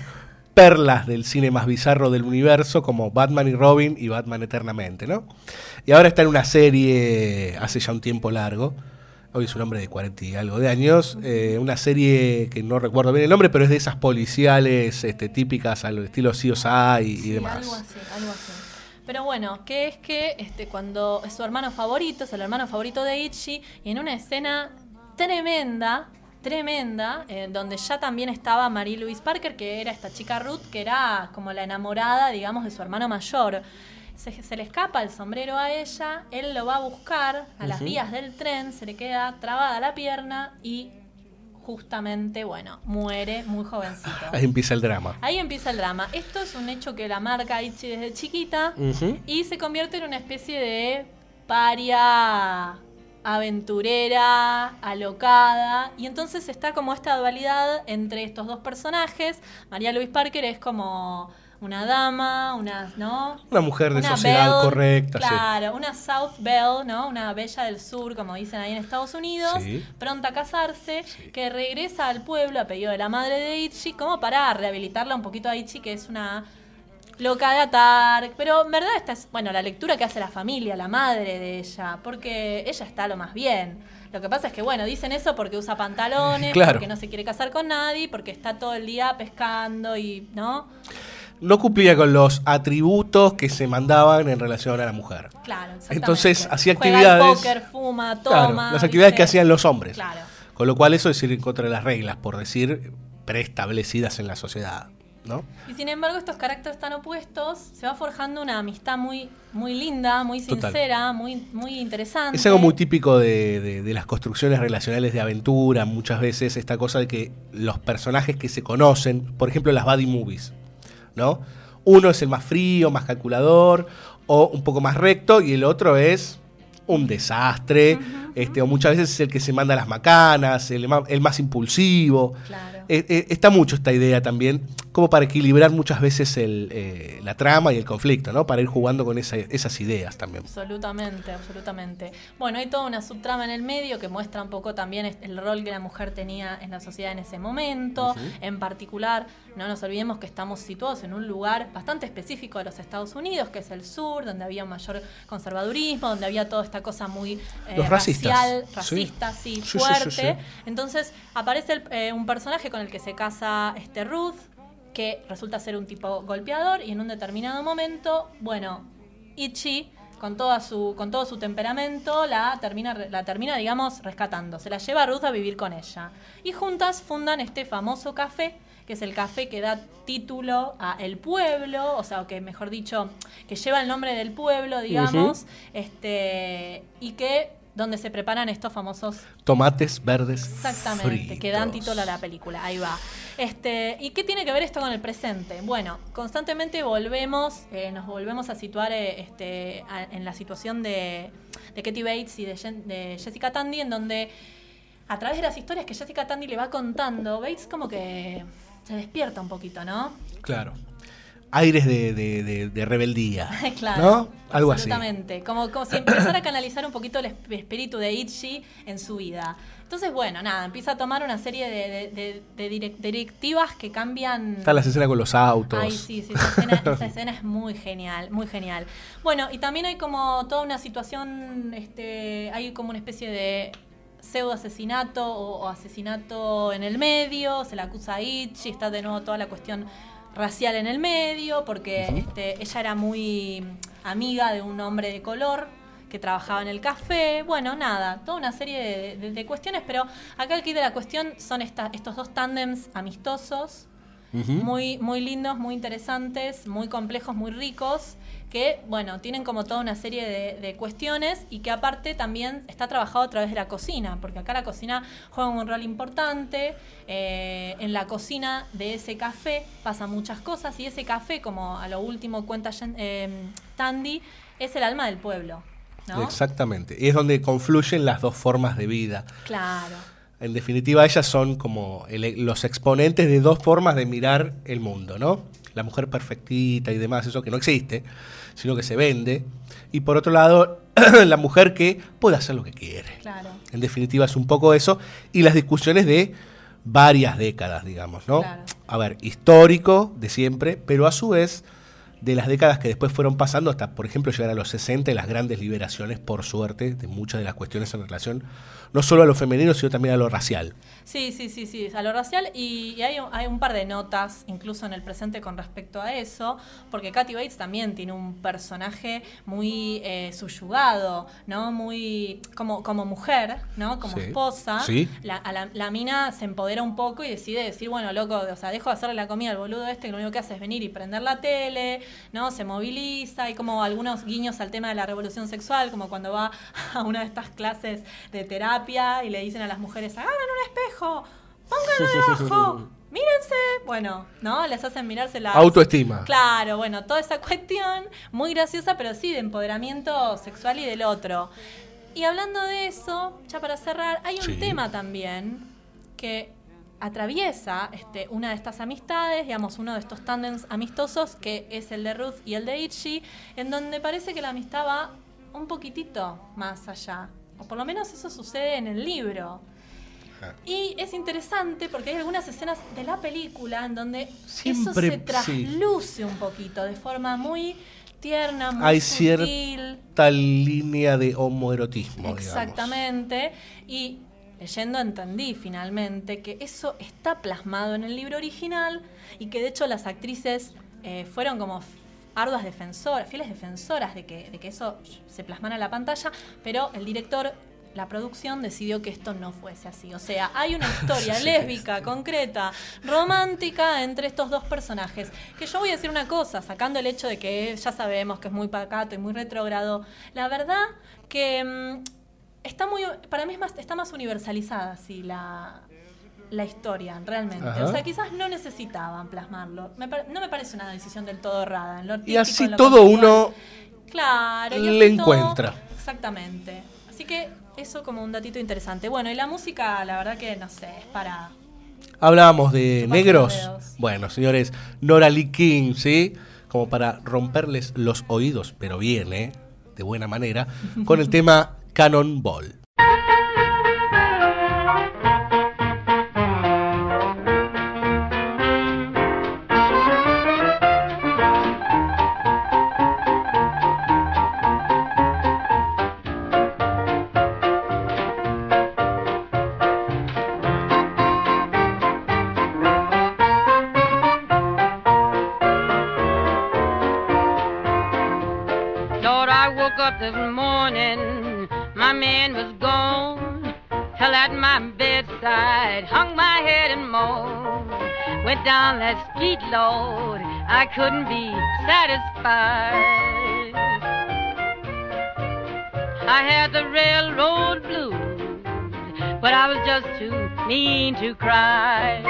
perlas del cine más bizarro del universo, como Batman y Robin y Batman Eternamente, ¿no? Y ahora está en una serie hace ya un tiempo largo. Hoy es un hombre de 40 y algo de años. eh, una serie que no recuerdo bien el nombre, pero es de esas policiales este, típicas al estilo CSI y, y Sí, demás. Algo así, algo así. Pero bueno, que es que este, cuando es su hermano favorito, es el hermano favorito de Itchy, y en una escena tremenda, tremenda, eh, donde ya también estaba Marie Louise Parker, que era esta chica Ruth, que era como la enamorada, digamos, de su hermano mayor. Se, se le escapa el sombrero a ella, él lo va a buscar a las vías del tren, se le queda trabada la pierna y justamente, bueno, muere muy jovencito. Ahí empieza el drama. Ahí empieza el drama. Esto es un hecho que la marca Itchy desde chiquita y se convierte en una especie de paria aventurera, alocada. Y entonces está como esta dualidad entre estos dos personajes. María Louise Parker es como una dama, una, ¿no? Una mujer de Una sociedad belle, correcta, sí. Claro, una South Belle, ¿no? Una bella del sur, como dicen ahí en Estados Unidos, Sí. pronta a casarse, que regresa al pueblo a pedido de la madre de Itchy, como para rehabilitarla un poquito a Itchy, que es una loca de atar. Pero en verdad esta es, bueno, la lectura que hace la familia, la madre de ella, porque ella está lo más bien. Lo que pasa es que, bueno, dicen eso porque usa pantalones, [laughs] Claro. porque no se quiere casar con nadie, porque está todo el día pescando y, ¿no? No cumplía con los atributos que se mandaban en relación a la mujer. Claro, exactamente. Entonces hacía Juega actividades. póker, fuma, Claro, toma. las actividades ¿viste? que hacían los hombres. Claro. Con lo cual eso es ir en contra de las reglas, por decir, preestablecidas en la sociedad. ¿no? Y sin embargo, estos caracteres tan opuestos, se va forjando una amistad muy, muy linda, muy Total. sincera, muy, muy interesante. Es algo muy típico de, de- de las construcciones relacionales de aventura, muchas veces esta cosa de que los personajes que se conocen, por ejemplo las buddy movies, ¿no? Uno es el más frío, más calculador, o un poco más recto, y el otro es un desastre, este, o muchas veces es el que se manda las macanas, el, más impulsivo. Eh, eh, está mucho esta idea también, como para equilibrar muchas veces el, eh, la trama y el conflicto, ¿no? Para ir jugando con esa- esas ideas también. Absolutamente, absolutamente. Bueno, hay toda una subtrama en el medio que muestra un poco también el rol que la mujer tenía en la sociedad en ese momento. En particular, no nos olvidemos que estamos situados en un lugar bastante específico de los Estados Unidos, que es el sur, donde había un mayor conservadurismo, donde había toda esta cosa muy Los racistas racista, sí, fuerte. Entonces aparece el- eh, un personaje con el que se casa este Ruth, que resulta ser un tipo golpeador y en un determinado momento, bueno, Ichi con toda su con todo su temperamento la termina la termina digamos rescatando, se la lleva a Ruth a vivir con ella. Y juntas fundan este famoso café que es el café que da título a el pueblo, o sea, que mejor dicho, que lleva el nombre del pueblo, digamos, este y que donde se preparan estos famosos Tomates verdes. Exactamente, fritos. que dan título a la película. Ahí va. Este, ¿Y qué tiene que ver esto con el presente? Bueno, constantemente volvemos, eh, nos volvemos a situar eh, este, a- en la situación de, de Katie Bates y de, Jen- de Jessica Tandy, en donde a través de las historias que Jessica Tandy le va contando, Bates como que se despierta un poquito, ¿no? Claro. Aires de, de- de- de rebeldía. [laughs] claro. ¿No? Algo así. Absolutamente. Como, como si empezara a canalizar un poquito el esp- espíritu de Itchy en su vida. Entonces, bueno, nada, empieza a tomar una serie de, de- de- de direc- directivas que cambian. Está la escena con los autos. Ay, sí, sí, esa escena, esa escena es muy genial, muy genial. Bueno, y también hay como toda una situación, este, hay como una especie de pseudo asesinato o, o asesinato en el medio, se la acusa a Itchy, está de nuevo toda la cuestión racial en el medio, porque este, ella era muy amiga de un hombre de color que trabajaba en el café, bueno, nada, toda una serie de, de- de cuestiones, pero acá el kit de la cuestión son esta- estos dos tándems amistosos, muy, muy lindos, muy interesantes, muy complejos, muy ricos, que, bueno, tienen como toda una serie de, de cuestiones y que aparte también está trabajado a través de la cocina, porque acá la cocina juega un rol importante. eh, en la cocina de ese café pasan muchas cosas y ese café, como a lo último cuenta eh, Tandy, es el alma del pueblo. ¿no? Exactamente. Y es donde confluyen las dos formas de vida. Claro. En definitiva, ellas son como el- los exponentes de dos formas de mirar el mundo, ¿no? La mujer perfectita y demás, eso que no existe, sino que se vende. Y por otro lado, [clears throat] la mujer que puede hacer lo que quiere. Claro. En definitiva, es un poco eso. Y las discusiones de varias décadas, digamos, ¿no? Claro. A ver, histórico de siempre, pero a su vez de las décadas que después fueron pasando hasta, por ejemplo, llegar a los 60 y las grandes liberaciones, por suerte, de muchas de las cuestiones en relación no solo a lo femenino, sino también a lo racial. Sí, sí, sí, sí, a lo racial y, y hay, un- hay un par de notas incluso en el presente con respecto a eso, porque Kathy Bates también tiene un personaje muy eh, subyugado, ¿no? Muy como, como mujer, ¿no? Como Sí, esposa. sí. La, a la, la mina se empodera un poco y decide decir, bueno, loco, o sea, dejo de hacerle la comida al boludo este que lo único que hace es venir y prender la tele, ¿no? Se moviliza, hay como algunos guiños al tema de la revolución sexual, como cuando va [laughs] a una de estas clases de terapia y le dicen a las mujeres, hagan un espejo, pónganlo [laughs] debajo, mírense. Bueno, ¿no? Les hacen mirarse la Autoestima. Claro, bueno, toda esa cuestión muy graciosa, pero sí de empoderamiento sexual y del otro. Y hablando de eso, ya para cerrar, hay un Sí. tema también que atraviesa este, una de estas amistades, digamos, uno de estos tándems amistosos, que es el de Ruth y el de Itchy, en donde parece que la amistad va un poquitito más allá. O por lo menos eso sucede en el libro. Y es interesante porque hay algunas escenas de la película en donde eso se sí. trasluce un poquito, de forma muy tierna, muy Hay sutil. cierta línea de homoerotismo, digamos. Exactamente. Y leyendo entendí finalmente que eso está plasmado en el libro original y que de hecho las actrices eh, fueron como arduas defensoras, fieles defensoras de que, de que eso se plasmara en la pantalla, pero el director, la producción decidió que esto no fuese así. O sea, hay una [laughs] historia lésbica, concreta, romántica entre estos dos personajes. Que yo voy a decir una cosa, sacando el hecho de que ya sabemos que es muy pacato y muy retrógrado, la verdad que mm, está muy, para mí es más, está más universalizada sí, la, la historia, realmente. Ajá. O sea, quizás no necesitaban plasmarlo. Me no me parece una decisión del todo errada. en lo Y así en lo todo uno Claro, y le así todo- encuentra. exactamente. Así que eso como un datito interesante. Bueno, y la música, la verdad que no sé, es para. Hablábamos de negros. Bueno, señores, Nora Lee King, ¿sí? Como para romperles los oídos, pero bien, ¿eh? De buena manera, con el [laughs] tema Cannonball. Went down that street, Lord, I couldn't be satisfied. I had the railroad blues, but I was just too mean to cry.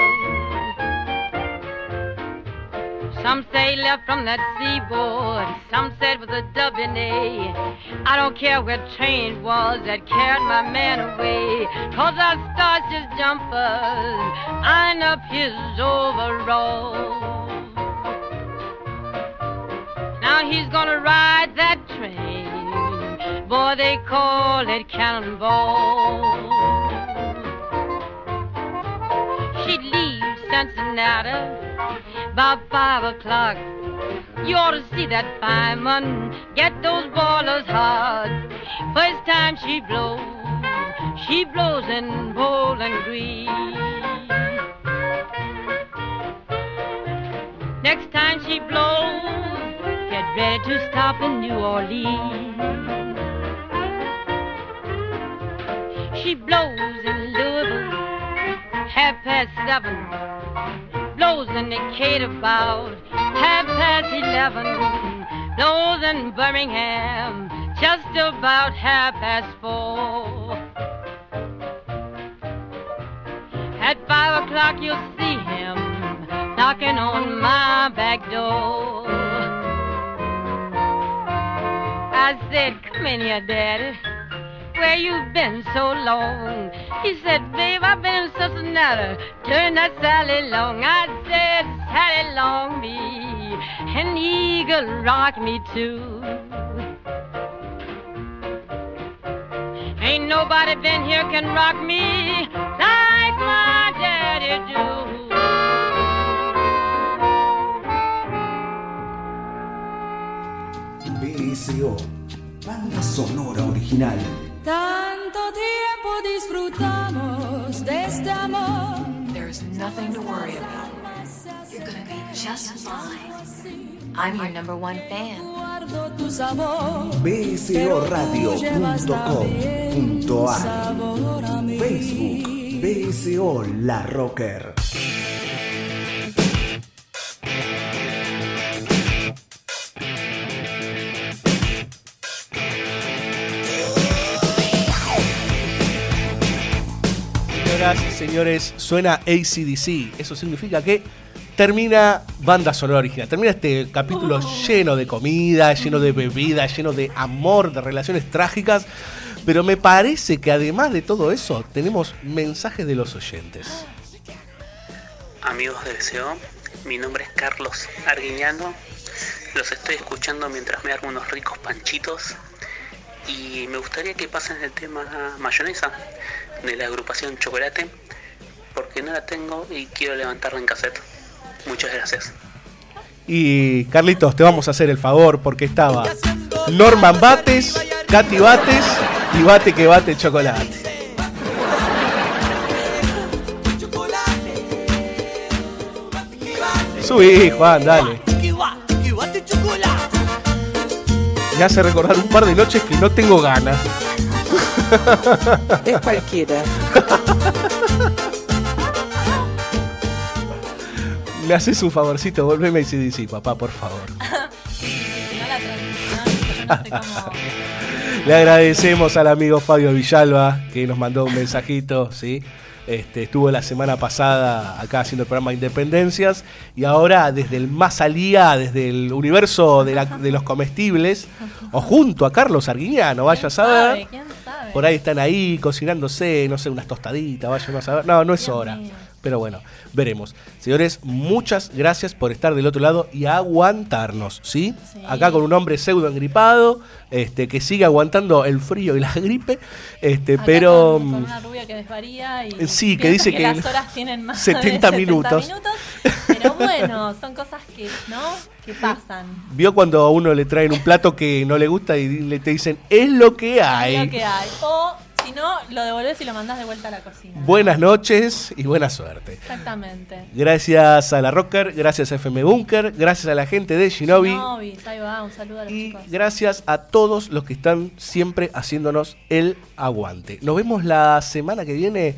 Some say left from that seaboard, some said with a. I don't care where train was that carried my man away. Cause I starched his jumpers, ironed up his overalls. Now he's gonna ride that train, boy they call it cannonball. She'd leave Cincinnati about five o'clock. You ought to see that fireman get those boilers hot. First time she blows, she blows in Bowling Green. Next time she blows, get ready to stop in New Orleans. She blows in Louisville, half past seven blows in Decatur about half past eleven. Blows in Birmingham just about half past four. At five o'clock you'll see him knocking on my back door. I said, come in here, Daddy. Where you've been so long? He said, babe, I've been in Cincinnati. Turn that Sally Long. I said, Sally Long me. An eagle rock me too. Ain't nobody been here can rock me like my daddy do. BSO, banda sonora original. Tanto tiempo disfrutamos de este amor. There's nothing to worry about. You're gonna be just fine. I'm your number one fan. Guardo tu sabor. bsoradio.com.ar. Facebook BSO La Rocker. Señoras y señores, suena ACDC. Eso significa que termina banda sonora original. Termina este capítulo lleno de comida, lleno de bebida, lleno de amor, de relaciones trágicas. Pero me parece que además de todo eso, tenemos mensajes de los oyentes. Amigos de BCO, mi nombre es Carlos Arguiñano. Los estoy escuchando mientras me hago unos ricos panchitos. Y me gustaría que pasen el tema mayonesa de la agrupación Chocolate, porque no la tengo y quiero levantarla en cassette. Muchas gracias. Y Carlitos, te vamos a hacer el favor porque estaba Norman Bates, Katy Bates y Bate que bate chocolate. Subí, Juan, dale. Me hace recordar un par de noches que no tengo ganas. Es cualquiera. Me haces un favorcito, volveme a ACDC, papá, por favor. [laughs] Le agradecemos al amigo Fabio Villalba que nos mandó un mensajito, ¿sí? Este, estuvo la semana pasada acá haciendo el programa Independencias y ahora desde el más allá, desde el universo de, la- de los comestibles, o junto a Carlos Arguiñano, vaya a saber. Por ahí están ahí cocinándose, no sé, unas tostaditas, vaya a saber. No, no es hora. Pero bueno, veremos. Señores, muchas gracias por estar del otro lado y aguantarnos, ¿sí? Acá con un hombre pseudo engripado, este, que sigue aguantando el frío y la gripe, este, Acá pero con, con mm, una rubia que desvaría y Sí, que dice que las horas tienen más 70 de minutos. Pero bueno, son cosas que, ¿no? Que pasan. vio cuando a uno le traen un plato que no le gusta y le te dicen, es lo que hay. Es lo que hay. O si no, lo devolves y lo mandás de vuelta a la cocina. Buenas noches y buena suerte. Exactamente. Gracias a la Rocker, gracias a FM Bunker, gracias a la gente de Shinobi. Shinobi, ahí va, un saludo a los chicos. Gracias a todos los que están siempre haciéndonos el aguante. Nos vemos la semana que viene.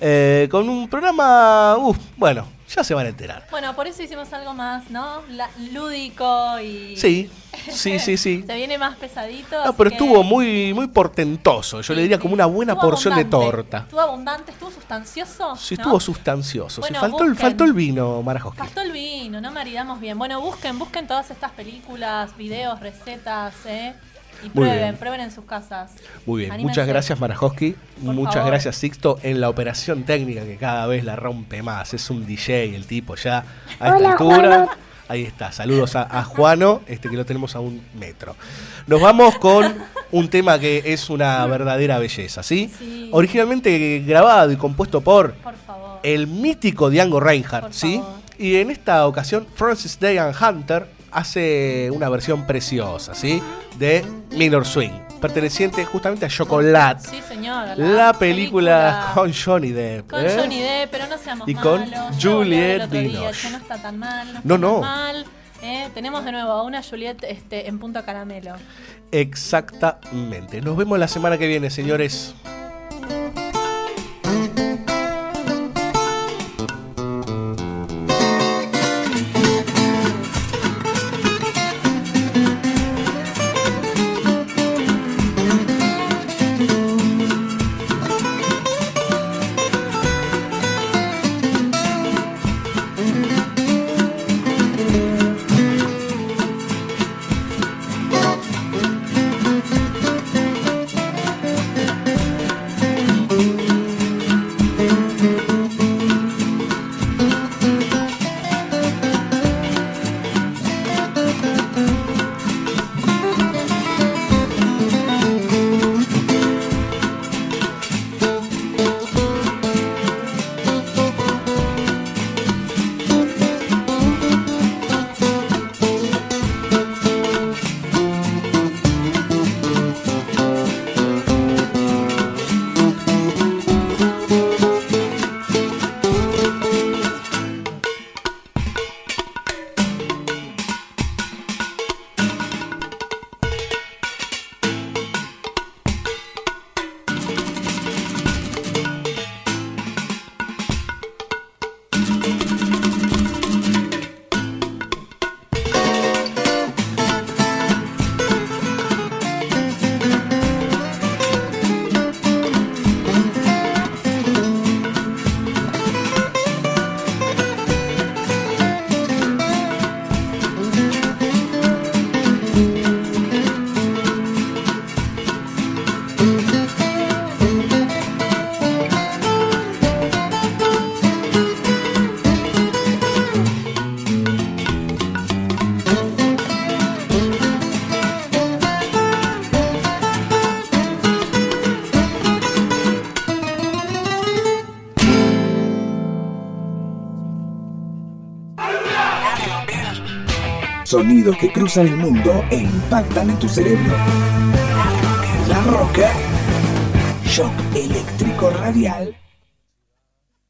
eh, con un programa, uf, bueno, ya se van a enterar. Bueno, por eso hicimos algo más, ¿no? La- lúdico y. Sí, [laughs] sí, sí, sí. Se viene más pesadito. No, pero que estuvo muy, muy portentoso. Yo le diría como una buena estuvo porción de torta. Estuvo abundante, estuvo sustancioso. Sí, ¿no? estuvo sustancioso. Bueno, faltó, el, busquen. faltó el vino, Marajoski. Faltó el vino, no maridamos bien. Bueno, busquen, busquen todas estas películas, videos, recetas, ¿eh? Y Muy prueben, bien. prueben en sus casas. Muy bien, Anímense. muchas gracias Marajoski, Por muchas favor. gracias Sixto en la operación técnica que cada vez la rompe más. Es un DJ el tipo ya a esta Hola, altura. Juano. Ahí está, saludos a, a Juano, este que lo tenemos a un metro. Nos vamos con un tema que es una verdadera belleza, ¿sí? Sí. Originalmente grabado y compuesto por, Por favor. el mítico Django Reinhardt, Por ¿sí? favor. Y en esta ocasión Francis Dagan Hunter hace una versión preciosa, ¿sí? De Minor Swing, perteneciente justamente a Chocolate. Sí, señora. La película con Johnny Depp. Con ¿eh? Johnny Depp, pero no seamos Y con malos. Juliette Binoche. no está tan mal. No, No, está tan no. mal. ¿eh? Tenemos de nuevo a una Juliette este, en punto caramelo. Exactamente. Nos vemos la semana que viene, señores. Sonidos que cruzan el mundo e impactan en tu cerebro. La Roca. Shock eléctrico radial